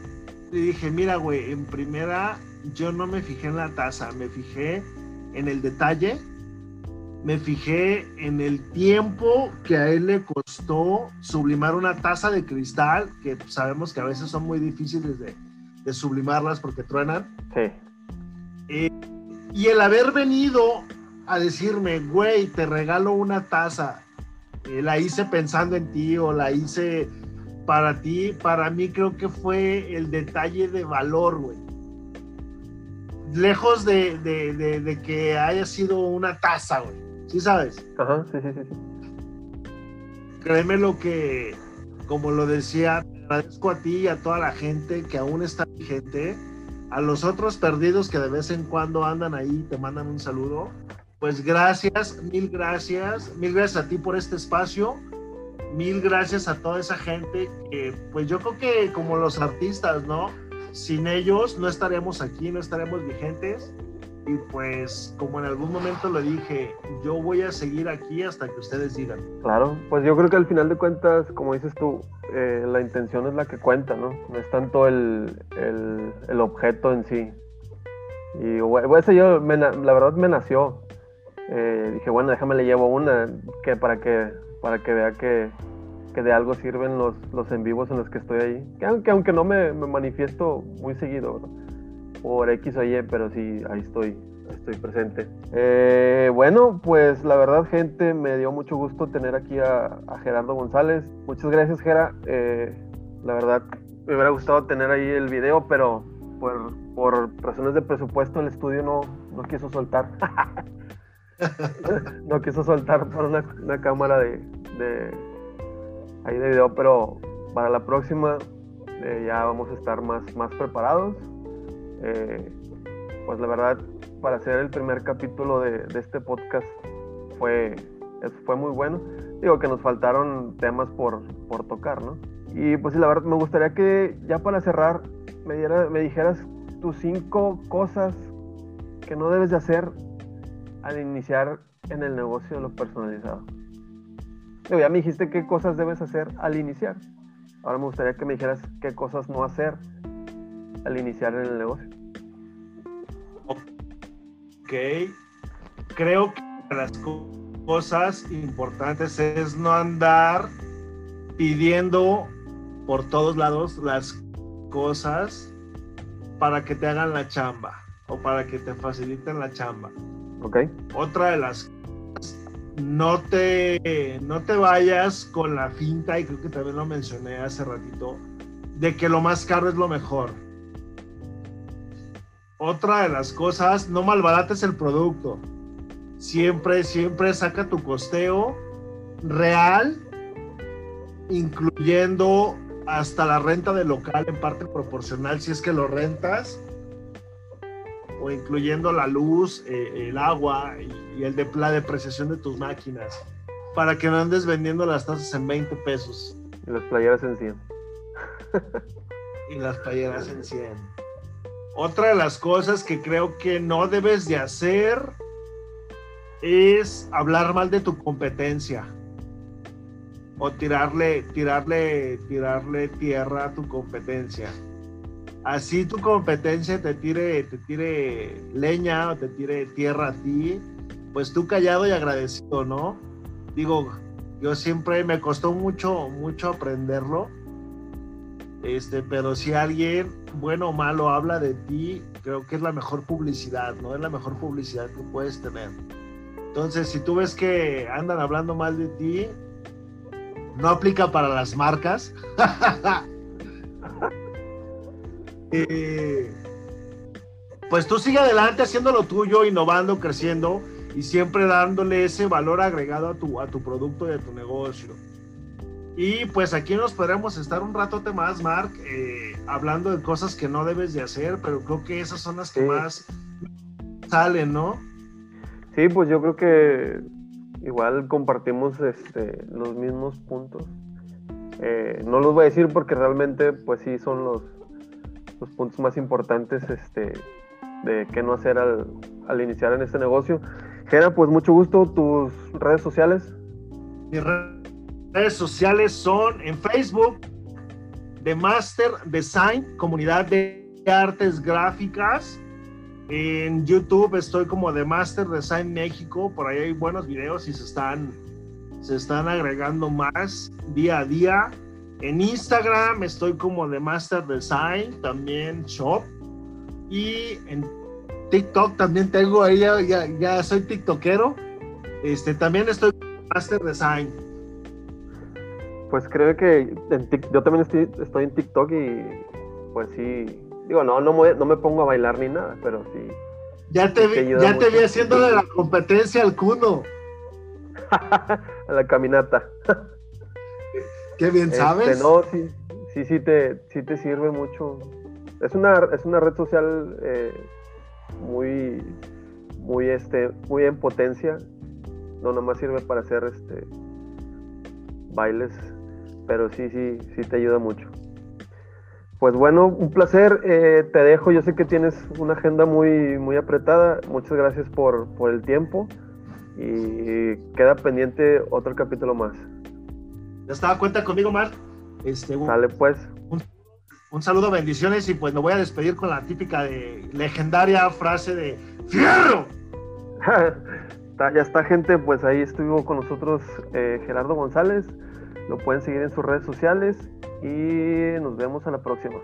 le dije, mira, güey, en primera yo no me fijé en la taza, me fijé en el detalle, me fijé en el tiempo que a él le costó sublimar una taza de cristal, que sabemos que a veces son muy difíciles de, sublimarlas porque truenan. Sí. Eh, y el haber venido a decirme, güey, te regalo una taza, eh, la hice pensando en ti o la hice para ti, para mí creo que fue el detalle de valor, güey. Lejos de, de, que haya sido una taza, güey. ¿Sí sabes? Ajá, sí, sí, sí. Créeme lo que, como lo decía, agradezco a ti y a toda la gente que aún está vigente, a los otros perdidos que de vez en cuando andan ahí y te mandan un saludo pues gracias, mil gracias, mil gracias a ti por este espacio, mil gracias a toda esa gente que, pues yo creo que como los artistas, ¿no? Sin ellos no estaremos aquí, no estaremos vigentes. Y pues, como en algún momento lo dije, yo voy a seguir aquí hasta que ustedes digan. Claro, pues yo creo que al final de cuentas, como dices tú, eh, la intención es la que cuenta, ¿no? No es tanto el, el, el objeto en sí. Y bueno, yo, la verdad me nació. Eh, dije, bueno, déjame le llevo una que para que para que vea que, de algo sirven los, los en vivos en los que estoy ahí. Que aunque, aunque no me, manifiesto muy seguido, por X o Y, pero sí, ahí estoy, estoy presente. Eh, bueno, pues la verdad, gente, me dio mucho gusto tener aquí a, Gerardo González. Muchas gracias, Gera. Eh, la verdad, me hubiera gustado tener ahí el video, pero por, por razones de presupuesto el estudio no, no quiso soltar. no quiso soltar por una, cámara de, ahí de video, pero para la próxima eh, ya vamos a estar más, más preparados. Eh, pues la verdad, para hacer el primer capítulo de, este podcast fue, fue muy bueno. Digo que nos faltaron temas por, por tocar, ¿no? Y pues la verdad me gustaría que ya para cerrar me, me dijeras tus cinco cosas que no debes de hacer al iniciar en el negocio de lo personalizado? ya me dijiste qué cosas debes hacer al iniciar. Ahora me gustaría que me dijeras qué cosas no hacer al iniciar en el negocio. Ok. Creo que las cosas importantes es no andar pidiendo por todos lados las cosas para que te hagan la chamba o para que te faciliten la chamba. Otra de las no te, no te vayas con la finta, y creo que también lo mencioné hace ratito, de que lo más caro es lo mejor. Otra de las cosas, no malbarates el producto. Siempre, siempre saca tu costeo real, incluyendo hasta la renta del local en parte proporcional si es que lo rentas o incluyendo la luz, eh, el agua y, el de la depreciación de tus máquinas. para que no andes vendiendo las tazas en 20 pesos. Y las playeras en 100. y las playeras en 100. Otra de las cosas que creo que no debes de hacer es hablar mal de tu competencia o tirarle, tirarle, tirarle tierra a tu competencia. Así tu competencia te tire, te tire leña o te tire tierra a ti, pues tú callado y agradecido, ¿no? Digo, yo siempre me costó mucho, mucho aprenderlo. Este, pero si alguien, bueno o malo, habla de ti, creo que es la mejor publicidad, ¿no? Es la mejor publicidad que puedes tener. Entonces, si tú ves que andan hablando mal de ti, no aplica para las marcas. Eh, pues tú sigue adelante haciendo lo tuyo, innovando, creciendo y siempre dándole ese valor agregado a tu, a tu producto y a tu negocio. Y pues aquí nos podremos estar un ratote más, Mark, eh, hablando de cosas que no debes de hacer, pero creo que esas son las que más salen, ¿no? Sí, pues yo creo que igual compartimos este, los mismos puntos. Eh, no los voy a decir porque realmente, pues sí, son los, los puntos más importantes este, de qué no hacer al, al iniciar en este negocio. Gera, pues mucho gusto, tus redes sociales. Mis redes sociales son en Facebook, de Master Design, comunidad de artes gráficas. En YouTube estoy como de Master Design México, por ahí hay buenos videos y se están, se están agregando más día a día. En Instagram estoy como de Master Design, también Shop. Y en TikTok también tengo ahí, ya, ya, soy TikTokero. Este, también estoy Master Design. Pues creo que yo también estoy, estoy en TikTok y pues sí, digo, no, no me, no me pongo a bailar ni nada, pero sí. Ya te, vi, ya te vi haciéndole la competencia al cuno. a la caminata. Qué bien este, sabes. no, sí, sí, sí te, sí te sirve mucho. Es una, es una red social eh, muy, muy, este, muy en potencia. No nomás sirve para hacer este bailes, pero sí, sí, sí te ayuda mucho. Pues bueno, un placer. Eh, te dejo. Yo sé que tienes una agenda muy, muy apretada. Muchas gracias por, por el tiempo. Y queda pendiente otro capítulo más. Ya estaba, cuenta conmigo, Mar. Dale, este, pues. Un, un, saludo, bendiciones, y pues me voy a despedir con la típica de legendaria frase de ¡Fierro! ya está, gente, pues ahí estuvo con nosotros eh, Gerardo González. Lo pueden seguir en sus redes sociales y nos vemos a la próxima.